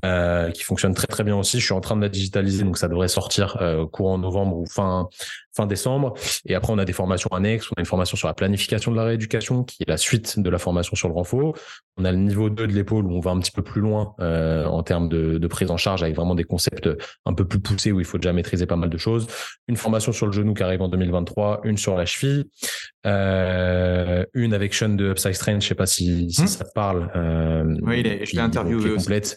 S3: euh, qui fonctionne très très bien aussi. Je suis en train de la digitaliser, donc ça devrait sortir euh, courant novembre ou fin fin décembre. Et après, on a des formations annexes. On a une formation sur la planification de la rééducation, qui est la suite de la formation sur le renfort. On a le niveau 2 de l'épaule, où on va un petit peu plus loin euh, en termes de, de, prise en charge, avec vraiment des concepts un peu plus poussés, où il faut déjà maîtriser pas mal de choses. Une formation sur le genou qui arrive en 2023, une sur la cheville, euh, une avec Sean de Upside Strength, je sais pas si, si hmm. ça te parle.
S4: Euh, oui, je l'ai interviewé aussi.
S3: Complète.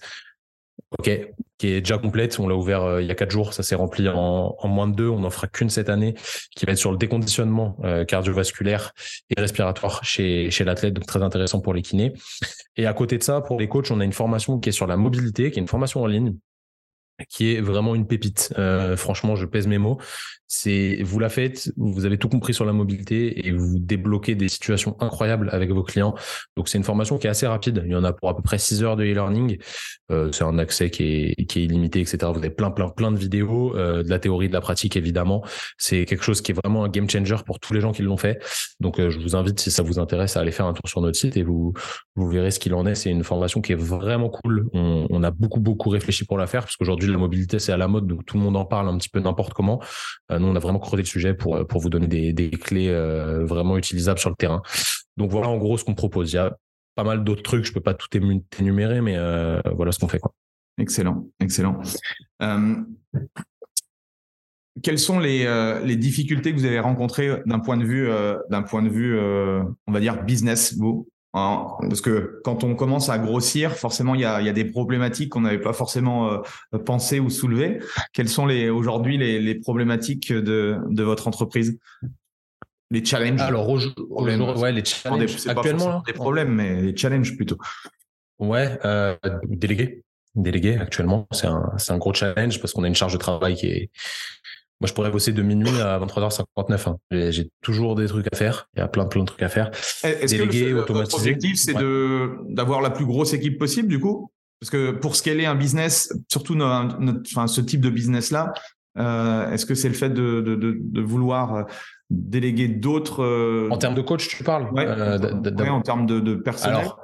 S3: Ok, qui est déjà complète. On l'a ouvert euh, il y a quatre jours. Ça s'est rempli en, en, moins de deux. On n'en fera qu'une cette année, qui va être sur le déconditionnement euh, cardiovasculaire et respiratoire chez, chez l'athlète. Donc très intéressant pour les kinés. Et à côté de ça, pour les coachs, on a une formation qui est sur la mobilité, qui est une formation en ligne qui est vraiment une pépite. Euh, franchement, je pèse mes mots. C'est vous la faites, vous avez tout compris sur la mobilité et vous débloquez des situations incroyables avec vos clients. Donc c'est une formation qui est assez rapide. Il y en a pour à peu près 6 heures de e-learning. Euh, c'est un accès qui est, qui est illimité, etc. Vous avez plein, plein, plein de vidéos, euh, de la théorie, de la pratique évidemment. C'est quelque chose qui est vraiment un game changer pour tous les gens qui l'ont fait. Donc euh, je vous invite si ça vous intéresse à aller faire un tour sur notre site et vous vous verrez ce qu'il en est. C'est une formation qui est vraiment cool. On, on a beaucoup beaucoup réfléchi pour la faire parce qu'aujourd'hui la mobilité c'est à la mode, donc tout le monde en parle un petit peu n'importe comment. Euh, nous, on a vraiment creusé le sujet pour, pour vous donner des, des clés euh, vraiment utilisables sur le terrain. Donc voilà en gros ce qu'on propose. Il y a pas mal d'autres trucs, je peux pas tout énumérer, mais euh, voilà ce qu'on fait.
S4: Excellent, excellent. quelles sont les, les, difficultés que vous avez rencontrées d'un point de vue, d'un point de vue, on va dire business, vous, Hein, parce que quand on commence à grossir, forcément, il y a, des problématiques qu'on n'avait pas forcément euh, pensées ou soulevées. Quelles sont les aujourd'hui les, problématiques de, votre entreprise? Les challenges?
S3: Alors, ouais, les challenges.
S4: actuellement, des problèmes, mais les challenges plutôt.
S3: Ouais, euh, délégué. Délégué actuellement, c'est un, c'est un gros challenge parce qu'on a une charge de travail qui est. Moi, je pourrais bosser de minuit à 23h59. Hein. J'ai, toujours des trucs à faire. Il y a plein, plein de trucs à faire.
S4: Est-ce délégué, que votre objectif, c'est de d'avoir la plus grosse équipe possible, du coup? Parce que pour scaler un business, surtout notre, enfin, ce type de business-là, euh, est-ce que c'est le fait de, de, de, de vouloir euh, déléguer d'autres euh...
S3: En termes de coach, tu parles?
S4: Ouais, ouais en termes de, de personnel. Alors,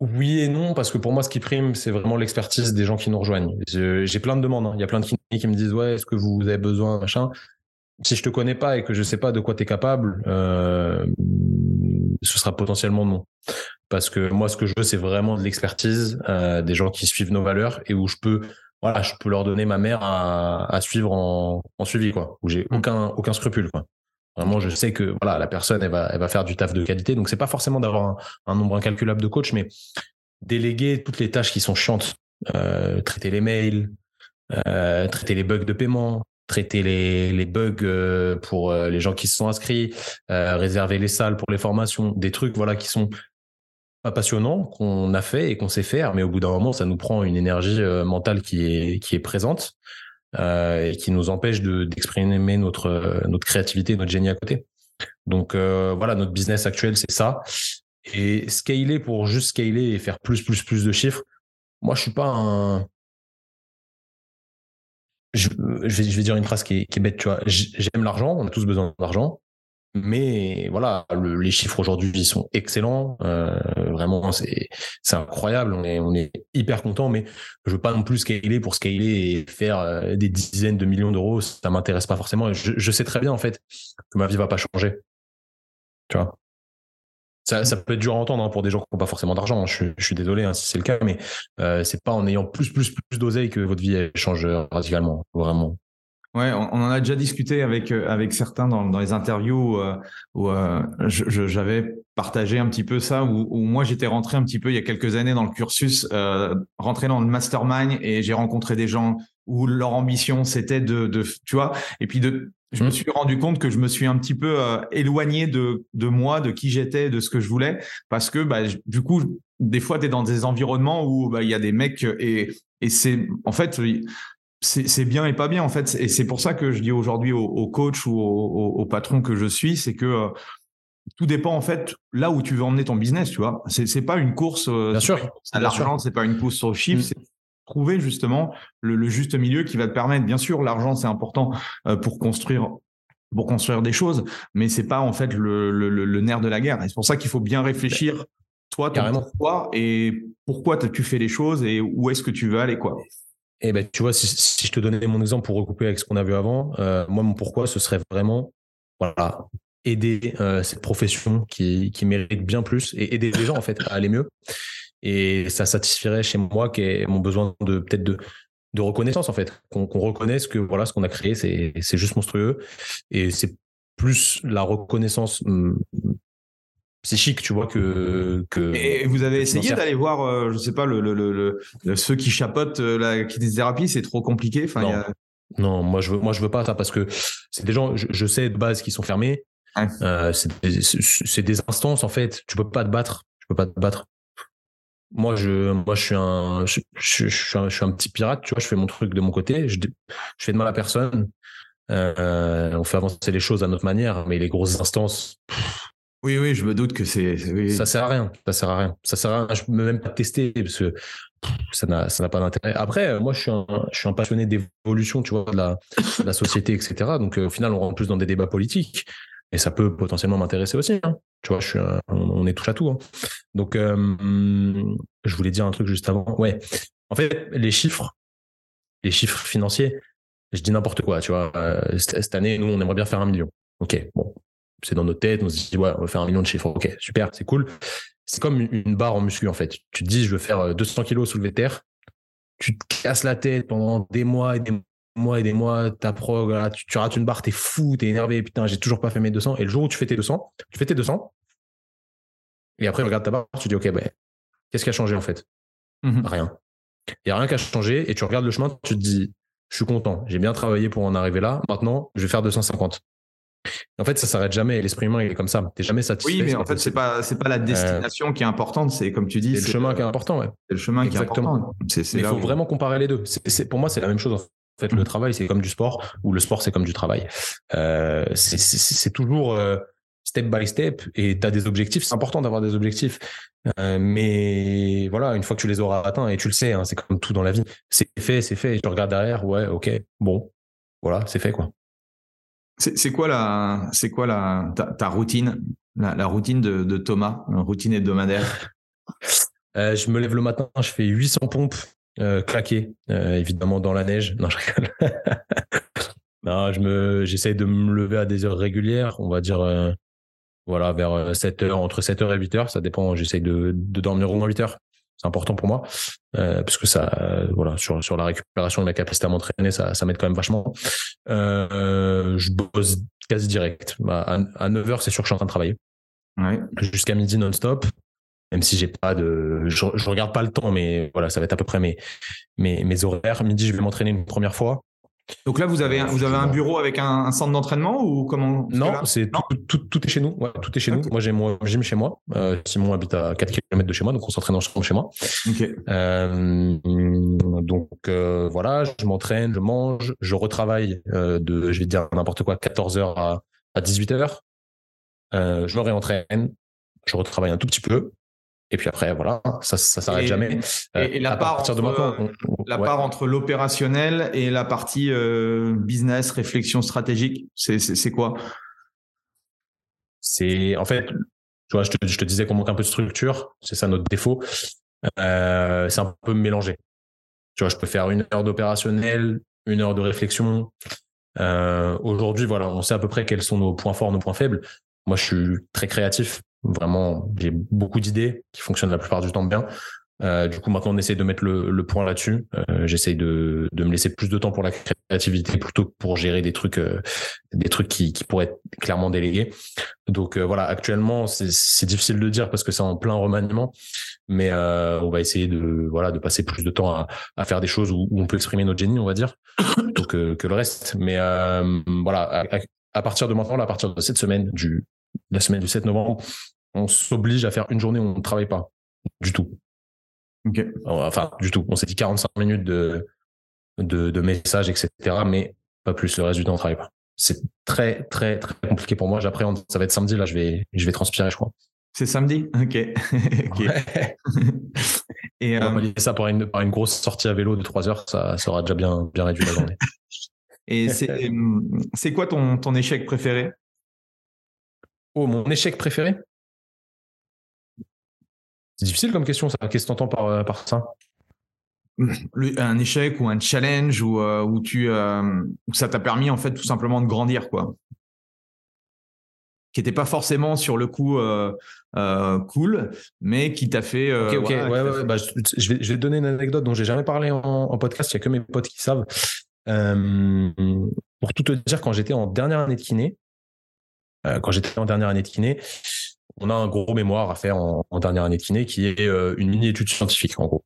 S3: oui et non, parce que pour moi, ce qui prime, c'est vraiment l'expertise des gens qui nous rejoignent. J'ai plein de demandes. Hein. Il y a plein de cliniques qui me disent Ouais, est-ce que vous avez besoin, machin? Si je te connais pas et que je sais pas de quoi tu es capable, euh, ce sera potentiellement non. Parce que moi, ce que je veux, c'est vraiment de l'expertise, euh, des gens qui suivent nos valeurs et où je peux, voilà, je peux leur donner ma mère à, à suivre en, en, suivi, quoi, où j'ai mmh. aucun, aucun scrupule, quoi. Vraiment, je sais que voilà, la personne, elle va, elle va faire du taf de qualité. Donc, c'est pas forcément d'avoir un, nombre incalculable de coachs, mais déléguer toutes les tâches qui sont chiantes, euh, traiter les mails, euh, traiter les bugs de paiement, traiter les, les bugs euh, pour les gens qui se sont inscrits, réserver les salles pour les formations, des trucs voilà qui sont pas passionnants qu'on a fait et qu'on sait faire, mais au bout d'un moment, ça nous prend une énergie mentale qui est qui est présente et qui nous empêche d'exprimer notre notre créativité, notre génie à côté. Donc euh, voilà, notre business actuel, c'est ça. Et scaler pour juste scaler et faire plus, plus, plus de chiffres, moi, je suis pas un. Je, vais, je vais dire une phrase qui est, qui est bête, tu vois. J'aime l'argent, on a tous besoin d'argent. Mais voilà, les chiffres aujourd'hui sont excellents. Euh, vraiment, c'est incroyable. On est hyper content. Mais je veux pas non plus scaler pour scaler et faire euh, des dizaines de millions d'euros. Ça m'intéresse pas forcément. Je, sais très bien en fait que ma vie va pas changer. Tu vois? Ça, peut être dur à entendre hein, pour des gens qui n'ont pas forcément d'argent. Je, je, suis désolé hein, si c'est le cas, mais euh, c'est pas en ayant plus plus plus d'oseille que votre vie change radicalement. Vraiment.
S4: Ouais, on, en a déjà discuté avec euh, avec certains dans, dans les interviews euh, où, euh, j'avais partagé un petit peu ça, où, où moi j'étais rentré un petit peu il y a quelques années dans le cursus, euh, rentré dans le mastermind et j'ai rencontré des gens où leur ambition c'était de, de, tu vois, et puis de, je me mmh. suis rendu compte que je me suis un petit peu éloigné de de moi, de qui j'étais, de ce que je voulais, parce que bah, du coup des fois tu es dans des environnements où bah, il y a des mecs et et c'est en fait c'est bien et pas bien en fait. Et c'est pour ça que je dis aujourd'hui au, coach ou au, patron que je suis, c'est que euh, tout dépend en fait là où tu veux emmener ton business, tu vois. C'est pas une course
S3: euh, bien sûr,
S4: à l'argent, c'est pas une course sur le chiffre, mm. c'est trouver justement le, juste milieu qui va te permettre. Bien sûr, l'argent c'est important euh, pour construire pour construire des choses, mais c'est pas en fait le, le, le, nerf de la guerre. Et c'est pour ça qu'il faut bien réfléchir toi, ton pourquoi et pourquoi tu fais les choses et où est-ce que tu veux aller quoi.
S3: Et eh ben, tu vois, si, je te donnais mon exemple pour recouper avec ce qu'on a vu avant, euh, moi, mon pourquoi, ce serait vraiment, voilà, aider euh, cette profession qui, qui mérite bien plus et aider les gens, en fait, à aller mieux. Et ça satisferait chez moi qui mon besoin de peut-être de, de reconnaissance, en fait. Qu'on reconnaisse que, voilà, ce qu'on a créé, c'est juste monstrueux. Et c'est plus la reconnaissance hum, psychique, tu vois, que. que
S4: et vous avez essayé d'aller voir, euh, je sais pas, le, le, le, ceux qui chapotent euh, la kinésithérapie, c'est trop compliqué? Enfin,
S3: non. non, moi je veux, moi je veux pas ça parce que c'est des gens, je, sais de base qui sont fermés. Euh, c'est des instances en fait. Tu peux pas te battre. Tu peux pas te battre. Moi, je, moi, je suis un, je, je, suis un, je suis un petit pirate. Tu vois, je fais mon truc de mon côté. Je, je fais de mal à personne. Euh, on fait avancer les choses à notre manière, mais les grosses instances,
S4: oui, oui, je me doute que c'est.
S3: Ça sert à rien. Ça sert à rien. Ça sert à rien. Je peux même pas tester parce que ça n'a, pas d'intérêt. Après, moi, je suis un, passionné d'évolution, tu vois, de la, société, etc. Donc, euh, au final, on rentre plus dans des débats politiques. Et ça peut potentiellement m'intéresser aussi. Hein. Tu vois, je suis on, est touche à tout. Hein. Donc, euh, je voulais dire un truc juste avant. Ouais. En fait, les chiffres, les chiffres financiers, je dis n'importe quoi. Tu vois, euh, cette année, nous, on aimerait bien faire un million. Ok, bon, c'est dans notre tête, on se dit, ouais, on va faire un million de chiffres. Ok, super, c'est cool. C'est comme une barre en muscu, en fait. Tu te dis, je veux faire 200 euh, kilos soulevé de terre. Tu te casses la tête pendant des mois et des mois et des mois. Ta prog, tu, rates une barre, t'es fou, t'es énervé. Putain, j'ai toujours pas fait mes 200. Et le jour où tu fais tes 200, tu fais tes 200. Et après, regarde ta barre, tu dis, ok, ben, qu'est-ce qui a changé, en fait? Mmh rien. Il n'y a rien qui a changé. Et tu regardes le chemin, tu te dis, je suis content. J'ai bien travaillé pour en arriver là. Maintenant, je vais faire 250. En fait, ça s'arrête jamais. L'esprit humain, il est comme ça. T'es jamais satisfait.
S4: Oui, mais en fait, c'est pas c'est pas la destination qui est importante. C'est comme tu dis,
S3: c'est le chemin qui est important. Ouais.
S4: C'est le chemin Exactement. qui est important.
S3: il faut vraiment comparer les deux. C'est pour moi, c'est la même chose. En fait, le mmh. travail, c'est comme du sport, ou le sport, c'est comme du travail. Euh, c'est toujours euh, step by step, et tu as des objectifs. C'est important d'avoir des objectifs, euh, mais voilà, une fois que tu les auras atteints, et tu le sais, hein, c'est comme tout dans la vie, c'est fait, c'est fait. Et tu regardes derrière, ouais, ok, bon, voilà, c'est fait quoi.
S4: C'est quoi la, c'est quoi la ta, routine, la, routine de, Thomas, routine hebdomadaire?
S3: Euh, Je me lève le matin, je fais 800 pompes euh, claquées, euh, évidemment dans la neige. Non, je rigole. <laughs> me, j'essaye de me lever à des heures régulières, on va dire, voilà, vers 7 heures, entre 7 heures et 8 heures, ça dépend. J'essaye de, de dormir au moins 8 heures c'est important pour moi euh, parce que ça euh, voilà sur sur la récupération de la capacité à m'entraîner ça ça m'aide quand même vachement. Euh, je bosse quasi direct. Bah, à, à 9h c'est sûr que je suis en train de travailler. Ouais. jusqu'à midi non-stop même si j'ai pas de je, je, regarde pas le temps mais voilà ça va être à peu près mes mes, mes horaires. Midi je vais m'entraîner une première fois
S4: donc là, vous avez un, vous avez un bureau avec un, centre d'entraînement ou comment
S3: Non, c'est tout, tout, est chez nous. Ouais, tout est chez nous. Moi, j'ai mon gym chez moi. Euh, Simon habite à 4 km de chez moi, donc on s'entraîne ensemble chez moi. Okay. Euh, donc euh, voilà, je m'entraîne, je mange, je retravaille de, je vais dire n'importe quoi, 14h à, à 18h. Euh, je me réentraîne, je retravaille un tout petit peu, et puis après, voilà, ça, ça s'arrête jamais.
S4: Et, et la, part entre, la part entre l'opérationnel et la partie euh, business, réflexion stratégique, c'est quoi?
S3: C'est en fait, tu vois, je te, je te disais qu'on manque un peu de structure, c'est ça notre défaut. Euh, c'est un peu mélangé. Tu vois, je peux faire une heure d'opérationnel, une heure de réflexion. Euh, Aujourd'hui, voilà, on sait à peu près quels sont nos points forts, nos points faibles. Moi, je suis très créatif. Vraiment, j'ai beaucoup d'idées qui fonctionnent la plupart du temps bien. Euh, du coup, maintenant, on essaie de mettre le, le point là-dessus. Euh, J'essaye de, de me laisser plus de temps pour la créativité plutôt que pour gérer des trucs, euh, des trucs qui, qui pourraient être clairement délégués. Donc euh, voilà, actuellement, c'est difficile de dire parce que c'est en plein remaniement, mais euh, on va essayer de voilà de passer plus de temps à, à faire des choses où, on peut exprimer notre génie, on va dire, <coughs> plutôt que, que le reste. Mais voilà, à, à, partir de maintenant, à partir de cette semaine, du la semaine du 7 novembre, on s'oblige à faire une journée où on ne travaille pas du tout. Enfin, du tout. On s'est dit 45 minutes de, de, messages, etc. Mais pas plus. Le reste du temps, on ne travaille pas. C'est très, très, très compliqué pour moi. J'appréhende. Ça va être samedi. Là, je vais, je vais transpirer, je crois.
S4: C'est samedi? Ok. <laughs> <laughs>
S3: Et on va euh... ça par une, par une grosse sortie à vélo de 3 heures. Ça, ça aura déjà bien, bien réduit la journée.
S4: Et c'est <laughs> quoi ton, ton échec préféré?
S3: Oh, mon échec préféré? C'est difficile comme question, ça. Qu'est-ce que tu entends par, euh, par ça?
S4: Un échec ou un challenge où, euh, où tu euh, ça t'a permis en fait tout simplement de grandir quoi. Qui n'était pas forcément sur le coup cool mais qui t'a fait
S3: ok ok. ouais, ouais, Bah, je, vais, je vais te donner une anecdote dont j'ai jamais parlé en, en podcast. Il y a que mes potes qui savent. Pour tout te dire quand j'étais en dernière année de kiné quand j'étais en dernière année de kiné, on a un gros mémoire à faire en, dernière année de kiné qui est euh, une mini-étude scientifique, en gros.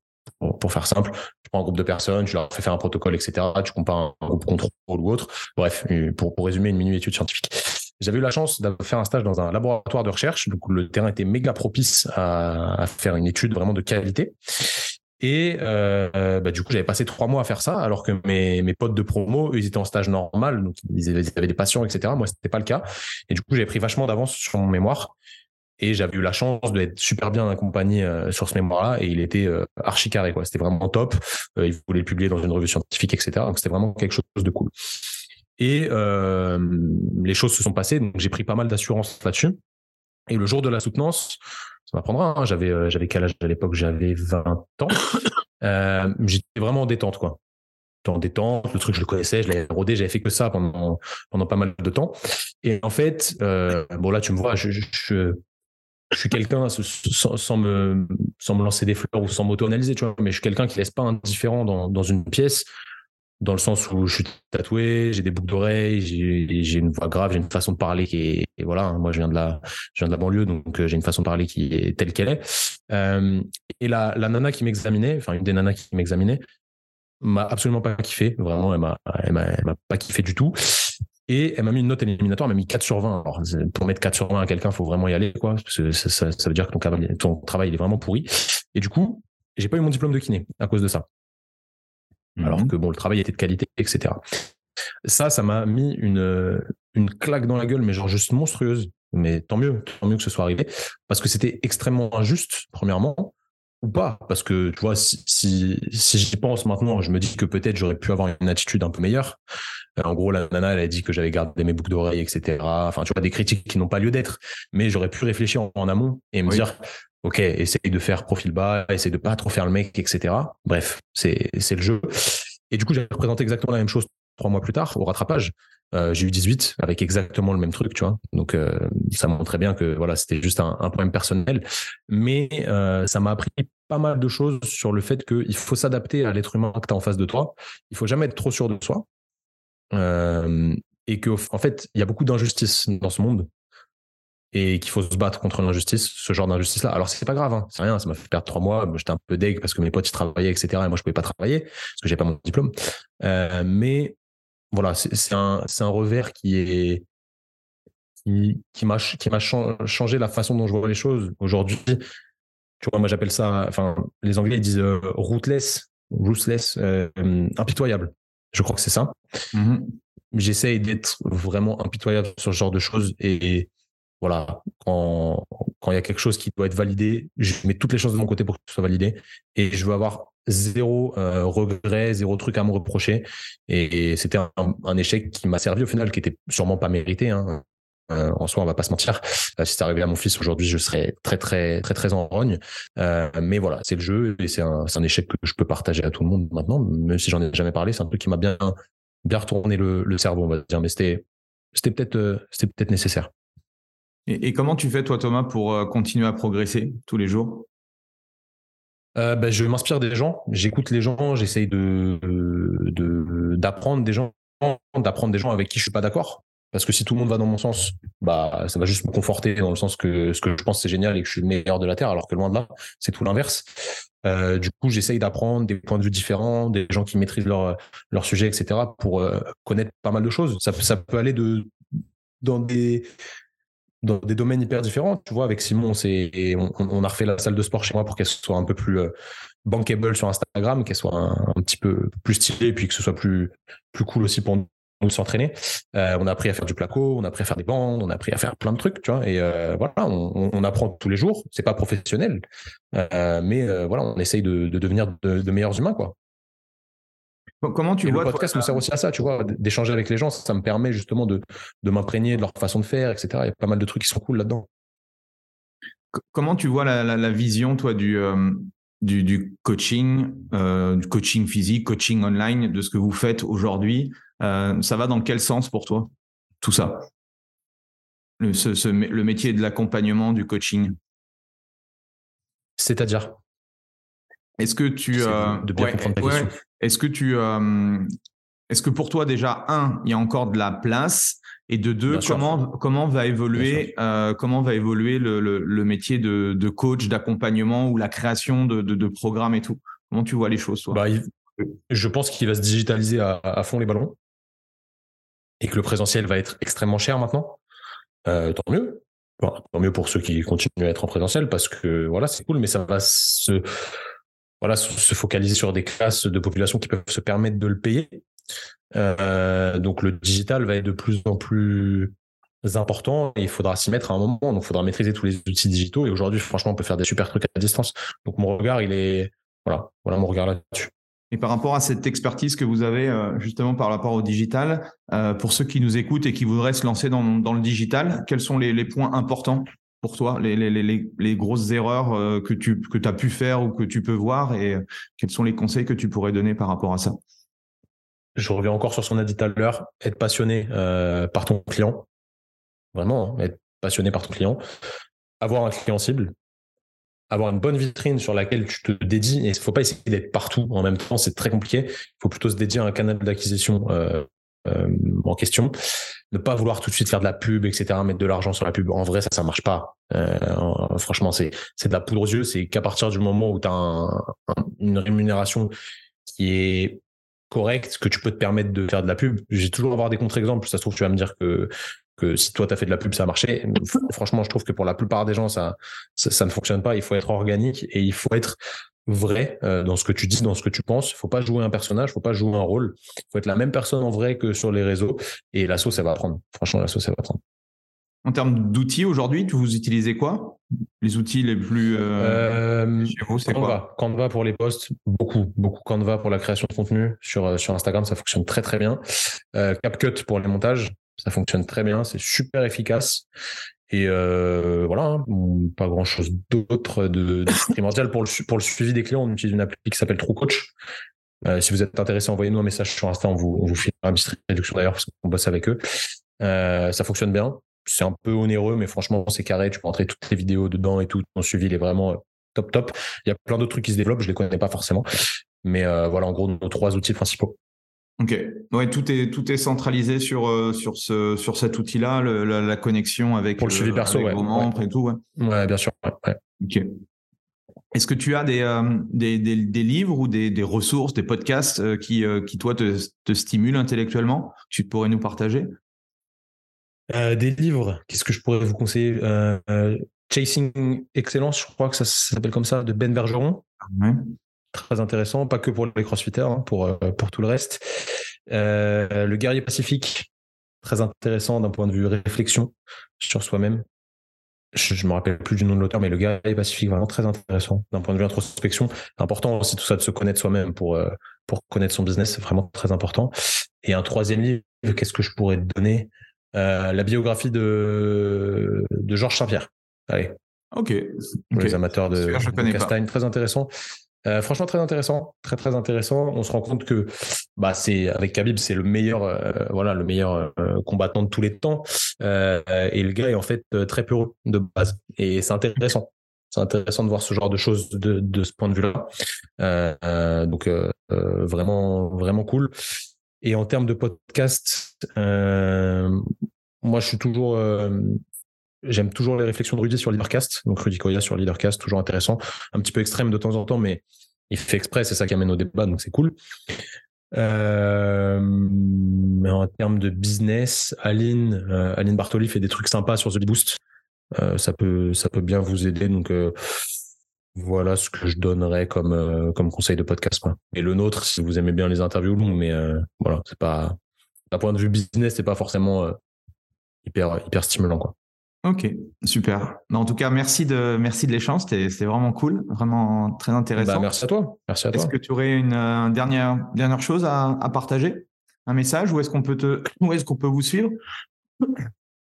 S3: Pour, faire simple, tu prends un groupe de personnes, tu leur fais faire un protocole, etc. Tu compares un groupe contrôle ou autre. Bref, pour, pour résumer, une mini-étude scientifique. J'avais eu la chance de faire un stage dans un laboratoire de recherche. Donc, le terrain était méga propice à, à faire une étude vraiment de qualité. Et euh, bah, du coup, j'avais passé trois mois à faire ça, alors que mes, potes de promo, eux, ils étaient en stage normal, donc ils avaient, des patients, etc. Moi, c'était pas le cas. Et du coup, j'avais pris vachement d'avance sur mon mémoire. Et j'avais eu la chance d'être super bien accompagné euh, sur ce mémoire-là, et il était euh, archi carré, quoi. C'était vraiment top. Il voulait le publier dans une revue scientifique, etc. Donc c'était vraiment quelque chose de cool. Et les choses se sont passées, donc j'ai pris pas mal d'assurance là-dessus. Et le jour de la soutenance, ça m'apprendra. Hein. J'avais, euh, j'avais quel âge à l'époque? J'avais 20 ans. <coughs> Euh, j'étais vraiment en détente, quoi. En détente, le truc, je le connaissais, je l'avais rodé, j'avais fait que ça pendant, pendant pas mal de temps. Et en fait, euh, bon, là, tu me vois, je, suis quelqu'un, sans, sans, me, sans me lancer des fleurs ou sans m'auto-analyser, tu vois, mais je suis quelqu'un qui laisse pas indifférent dans, dans une pièce dans le sens où je suis tatoué, j'ai des boucles d'oreilles, j'ai une voix grave, j'ai une façon de parler qui est voilà. Hein, moi, je viens de la, je viens de la banlieue, donc euh, j'ai une façon de parler qui est telle qu'elle est. Euh, et la, la nana qui m'examinait, enfin une des nanas qui m'examinait, m'a absolument pas kiffé. Vraiment, elle m'a, elle m'a, pas kiffé du tout. Et elle m'a mis une note éliminatoire, elle m'a mis 4 sur 20. Alors, pour mettre 4 sur 20 à quelqu'un, il faut vraiment y aller, quoi. Parce que ça, veut dire que ton travail, ton travail il est vraiment pourri. Et du coup, j'ai pas eu mon diplôme de kiné à cause de ça. Alors mhm. que bon, le travail était de qualité, etc. Ça, ça m'a mis une, une claque dans la gueule, mais genre juste monstrueuse. Mais tant mieux, tant mieux que ce soit arrivé. Parce que c'était extrêmement injuste, premièrement ou pas. Parce que tu vois si si, si j'y pense maintenant je me dis que peut-être j'aurais pu avoir une attitude un peu meilleure. Euh, en gros la nana elle a dit que j'avais gardé mes boucles d'oreilles etc enfin tu vois des critiques qui n'ont pas lieu d'être. Mais j'aurais pu réfléchir en, amont et me dire ok essaye de faire profil bas essaye de pas trop faire le mec etc bref c'est c'est le jeu. Et du coup j'ai représenté exactement la même chose trois mois plus tard au rattrapage euh, j'ai eu 18 avec exactement le même truc, tu vois. Donc euh, ça montrait bien que voilà, c'était juste un, problème personnel, mais euh, ça m'a appris pas mal de choses sur le fait qu'il faut s'adapter à l'être humain que tu as en face de toi. Il faut jamais être trop sûr de soi. et que en fait, il y a beaucoup d'injustice dans ce monde et qu'il faut se battre contre l'injustice, ce genre d'injustice-là. Alors c'est pas grave, hein, c'est rien, ça m'a fait perdre trois mois. J'étais un peu deg parce que mes potes travaillaient, etc. Et moi je pouvais pas travailler parce que j'ai pas mon diplôme. Euh, mais voilà, c'est un, un revers qui est qui, qui m'a qui m'a changé la façon dont je vois les choses aujourd'hui. Tu vois, moi j'appelle ça, enfin les Anglais ils disent euh, rootless, ruthless, euh, impitoyable. Je crois que c'est ça. Mm-hmm. J'essaye d'être vraiment impitoyable sur ce genre de choses et, voilà, quand quand il y a quelque chose qui doit être validé, je mets toutes les choses de mon côté pour que ce soit validé et je veux avoir zéro euh, regret, zéro truc à me reprocher. Et, c'était un, échec qui m'a servi au final, qui était sûrement pas mérité. Hein. Euh, en soi, on va pas se mentir. Euh, si ça arrivait à mon fils aujourd'hui, je serais très très très très en rogne. mais voilà, c'est le jeu et c'est un, échec que je peux partager à tout le monde maintenant, même si j'en ai jamais parlé. C'est un truc qui m'a bien bien retourné le, cerveau, on va dire. Mais c'était peut-être peut-être nécessaire.
S4: Et, comment tu fais toi, Thomas, pour continuer à progresser tous les jours?
S3: Euh, ben, je m'inspire des gens, j'écoute les gens, j'essaye de, d'apprendre des gens, d'apprendre des gens avec qui je suis pas d'accord. Parce que si tout le monde va dans mon sens, bah ça va juste me conforter dans le sens que ce que je pense c'est génial et que je suis le meilleur de la terre, alors que loin de là, c'est tout l'inverse. Euh, du coup, j'essaye d'apprendre des points de vue différents, des gens qui maîtrisent leur leur sujet, etc. pour euh, connaître pas mal de choses. Ça, ça peut aller de dans des dans des domaines hyper différents. Tu vois, avec Simon, c'est on, a refait la salle de sport chez moi pour qu'elle soit un peu plus euh, bankable sur Instagram, qu'elle soit un, petit peu plus stylée, et puis que ce soit plus plus cool aussi pour nous s'entraîner. Euh, on a appris à faire du placo, on a appris à faire des bandes, on a appris à faire plein de trucs, tu vois. Et euh, voilà, on, apprend tous les jours. C'est pas professionnel, mais voilà, on essaye de, de devenir de, de meilleurs humains, quoi.
S4: Comment tu vois
S3: Le podcast me sert aussi à ça, tu vois, d'échanger avec les gens. Ça me permet justement de, de m'imprégner de leur façon de faire, etc. Il y a pas mal de trucs qui sont cool là-dedans.
S4: Comment tu vois la, la, vision, toi, du, euh, du, du, coaching, euh, du coaching physique, coaching online, de ce que vous faites aujourd'hui? Euh, Ça va dans quel sens pour toi, tout ça? Le, ce, le métier de l'accompagnement, du coaching
S3: C'est-à-dire?
S4: Est-ce que tu...
S3: de bien comprendre ta question.
S4: Est-ce que tu, euh, est-ce que pour toi déjà un, il y a encore de la place et de deux, comment comment va évoluer euh, comment va évoluer le, le, métier de, de coach, d'accompagnement ou la création de, de, de, programmes et tout? Comment tu vois les choses toi?
S3: Bah, Je pense qu'il va se digitaliser à, à, fond les ballons et que le présentiel va être extrêmement cher maintenant. Euh, tant mieux. tant mieux pour ceux qui continuent à être en présentiel parce que voilà, c'est cool, mais ça va se voilà, se focaliser sur des classes de population qui peuvent se permettre de le payer. Euh, donc le digital va être de plus en plus important et il faudra s'y mettre à un moment. Donc il faudra maîtriser tous les outils digitaux. Et aujourd'hui, franchement, on peut faire des super trucs à distance. Donc mon regard, il est voilà, voilà mon regard là-dessus.
S4: Et par rapport à cette expertise que vous avez euh, justement par rapport au digital, euh, pour ceux qui nous écoutent et qui voudraient se lancer dans, le digital, quels sont les points importants pour toi, les, grosses erreurs euh, que tu as pu faire ou que tu peux voir et euh, quels sont les conseils que tu pourrais donner par rapport à ça?
S3: Je reviens encore sur ce qu'on a dit tout à l'heure, être passionné euh, par ton client, vraiment, hein, être passionné par ton client, avoir un client cible, avoir une bonne vitrine sur laquelle tu te dédies, et il ne faut pas essayer d'être partout en même temps, c'est très compliqué, il faut plutôt se dédier à un canal d'acquisition en question. Ne pas vouloir tout de suite faire de la pub, etc., mettre de l'argent sur la pub. En vrai, ça, ça marche pas. Euh, franchement, c'est c'est de la poudre aux yeux. C'est qu'à partir du moment où tu as une rémunération qui est correct, que tu peux te permettre de faire de la pub. J'ai toujours avoir des contre-exemples. Ça se trouve, tu vas me dire que que si toi tu as fait de la pub, ça a marché. Franchement, je trouve que pour la plupart des gens, ça, ça, ne fonctionne pas. Il faut être organique et il faut être vrai euh, dans ce que tu dis, dans ce que tu penses. Il faut pas jouer un personnage, il faut pas jouer un rôle. Il faut être la même personne en vrai que sur les réseaux. Et la sauce, ça va prendre. Franchement, la sauce, ça va prendre.
S4: En termes d'outils aujourd'hui, vous utilisez quoi? Les outils les plus euh,
S3: euh c'est quoi? Canva pour les posts, beaucoup, beaucoup Canva pour la création de contenu sur euh, sur Instagram, ça fonctionne très très bien. CapCut pour les montages, ça fonctionne très bien, c'est super efficace. Et euh, voilà, hein, pas grand chose d'autre de, de <laughs> primordial pour le pour le suivi des clients. On utilise une appli qui s'appelle TrueCoach. Euh, si vous êtes intéressé, envoyez-nous un message sur Insta, on vous, on vous fait une petite réduction d'ailleurs parce qu'on bosse avec eux. Euh, ça fonctionne bien c'est un peu onéreux, mais franchement, c'est carré. Tu peux entrer toutes les vidéos dedans et tout. Ton suivi, il est vraiment euh, top, top. Il y a plein d'autres trucs qui se développent. Je les connais pas forcément. Mais voilà, en gros, nos trois outils principaux.
S4: Ok. Ouais, tout est tout est centralisé sur euh, sur ce sur cet outil-là, la, connexion avec
S3: pour le suivi perso, ouais,
S4: vos membres et tout. Ouais.
S3: ouais bien sûr.
S4: Ok. Est-ce que tu as des, des, des, livres ou des, des ressources, des podcasts qui, qui toi te, te stimulent intellectuellement Tu pourrais nous partager?
S3: Euh, des livres, qu'est-ce que je pourrais vous conseiller? Euh, euh, Chasing Excellence, je crois que ça s'appelle comme ça, de Ben Bergeron. Très intéressant, pas que pour les crossfitters, hein, pour, pour tout le reste. le guerrier pacifique, très intéressant d'un point de vue réflexion sur soi-même. Je, ne me rappelle plus du nom de l'auteur, mais le guerrier pacifique, vraiment très intéressant d'un point de vue introspection. Important aussi tout ça de se connaître soi-même pour, pour connaître son business, c'est vraiment très important. Et un troisième livre, qu'est-ce que je pourrais te donner? Euh, la biographie de, de Georges Saint-Pierre. Allez.
S4: Ok.
S3: les amateurs de, de Castagne, très intéressant. Euh, franchement, très intéressant, très très intéressant. On se rend compte que, bah, avec Khabib, c'est le meilleur, euh, voilà, le meilleur combattant de tous les temps. et le gars est en fait très peureux de base. Et c'est intéressant. C'est intéressant de voir ce genre de choses de, de ce point de vue-là. donc vraiment vraiment cool. Et en termes de podcast, euh, moi, je suis toujours, euh, j'aime toujours les réflexions de Rudy sur Leadercast. Donc, Rudy Koya sur Leadercast, toujours intéressant. Un petit peu extrême de temps en temps, mais il fait exprès, c'est ça qui amène au débat, donc c'est cool. Euh, mais en termes de business, Aline, euh, Aline Bartoli fait des trucs sympas sur The Boost. Euh, ça peut, ça peut bien vous aider. Donc, voilà ce que je donnerais comme euh, comme conseil de podcast quoi. Et le nôtre, si vous aimez bien les interviews longues, mais euh, voilà, c'est pas d'un point de vue business, c'est pas forcément euh, hyper hyper stimulant quoi.
S4: Ok, super. En tout cas, merci de merci de l'échange, c'était vraiment cool, vraiment très intéressant.
S3: Bah, merci à toi. Merci à toi.
S4: Est-ce que tu aurais une, dernière dernière chose à, à partager, un message, ou est-ce qu'on peut te <laughs> où est-ce qu'on peut vous suivre?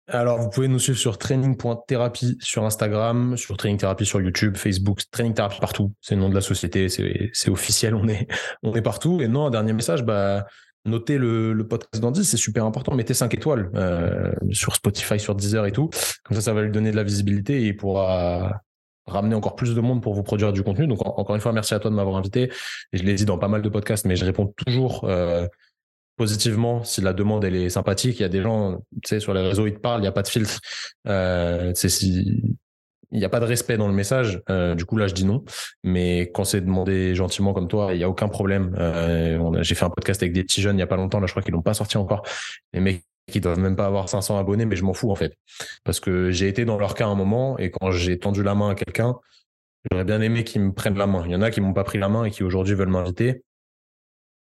S3: Alors, vous pouvez nous suivre sur training.thérapie sur Instagram, sur Training Therapy sur YouTube, Facebook, Training Therapy partout. C'est le nom de la société, c'est officiel, on est, on est partout. Et non, un dernier message, bah, notez le, le podcast d'Andy, c'est super important. Mettez 5 étoiles euh, sur Spotify, sur Deezer et tout. Comme ça, ça va lui donner de la visibilité et il pourra ramener encore plus de monde pour vous produire du contenu. Donc, encore une fois, merci à toi de m'avoir invité. Je l'ai dit dans pas mal de podcasts, mais je réponds toujours euh, positivement si la demande elle est sympathique. Il y a des gens, tu sais, sur les réseaux, ils te parlent, il n'y a pas de filtre. Euh, si il n'y a pas de respect dans le message. Euh, du coup, là, je dis non. Mais quand c'est demandé gentiment comme toi, il n'y a aucun problème. Euh, J'ai fait un podcast avec des petits jeunes il n'y a pas longtemps. Là, je crois qu'ils l'ont pas sorti encore. Les mecs qui doivent même pas avoir 500 abonnés, mais je m'en fous en fait, parce que j'ai été dans leur cas un moment et quand j'ai tendu la main à quelqu'un, j'aurais bien aimé qu'ils me prennent la main. Il y en a qui m'ont pas pris la main et qui aujourd'hui veulent m'inviter.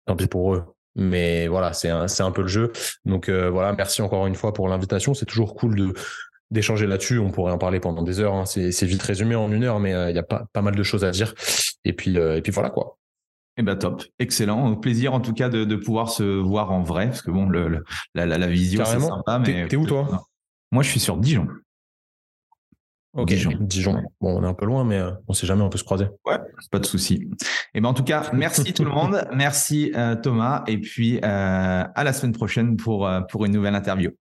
S3: Tant pis pour eux. Mais voilà, c'est un, un peu le jeu. Donc euh, voilà, merci encore une fois pour l'invitation. C'est toujours cool de d'échanger là-dessus. On pourrait en parler pendant des heures. Hein. C'est, vite résumé en une heure, mais euh, il y a pas, pas mal de choses à dire. Et puis, euh, et puis voilà quoi.
S4: Eh ben top, excellent. Plaisir en tout cas de, de pouvoir se voir en vrai, parce que bon, le, la, la, la visio c'est sympa, mais
S3: t'es où toi?
S4: Moi, je suis sur Dijon.
S3: Ok, Dijon. Dijon. Bon, on est un peu loin, mais euh, on sait jamais, on peut se croiser.
S4: Ouais, pas de souci. Et eh ben en tout cas, merci tout le monde, merci euh, Thomas, et puis euh, à la semaine prochaine pour pour une nouvelle interview.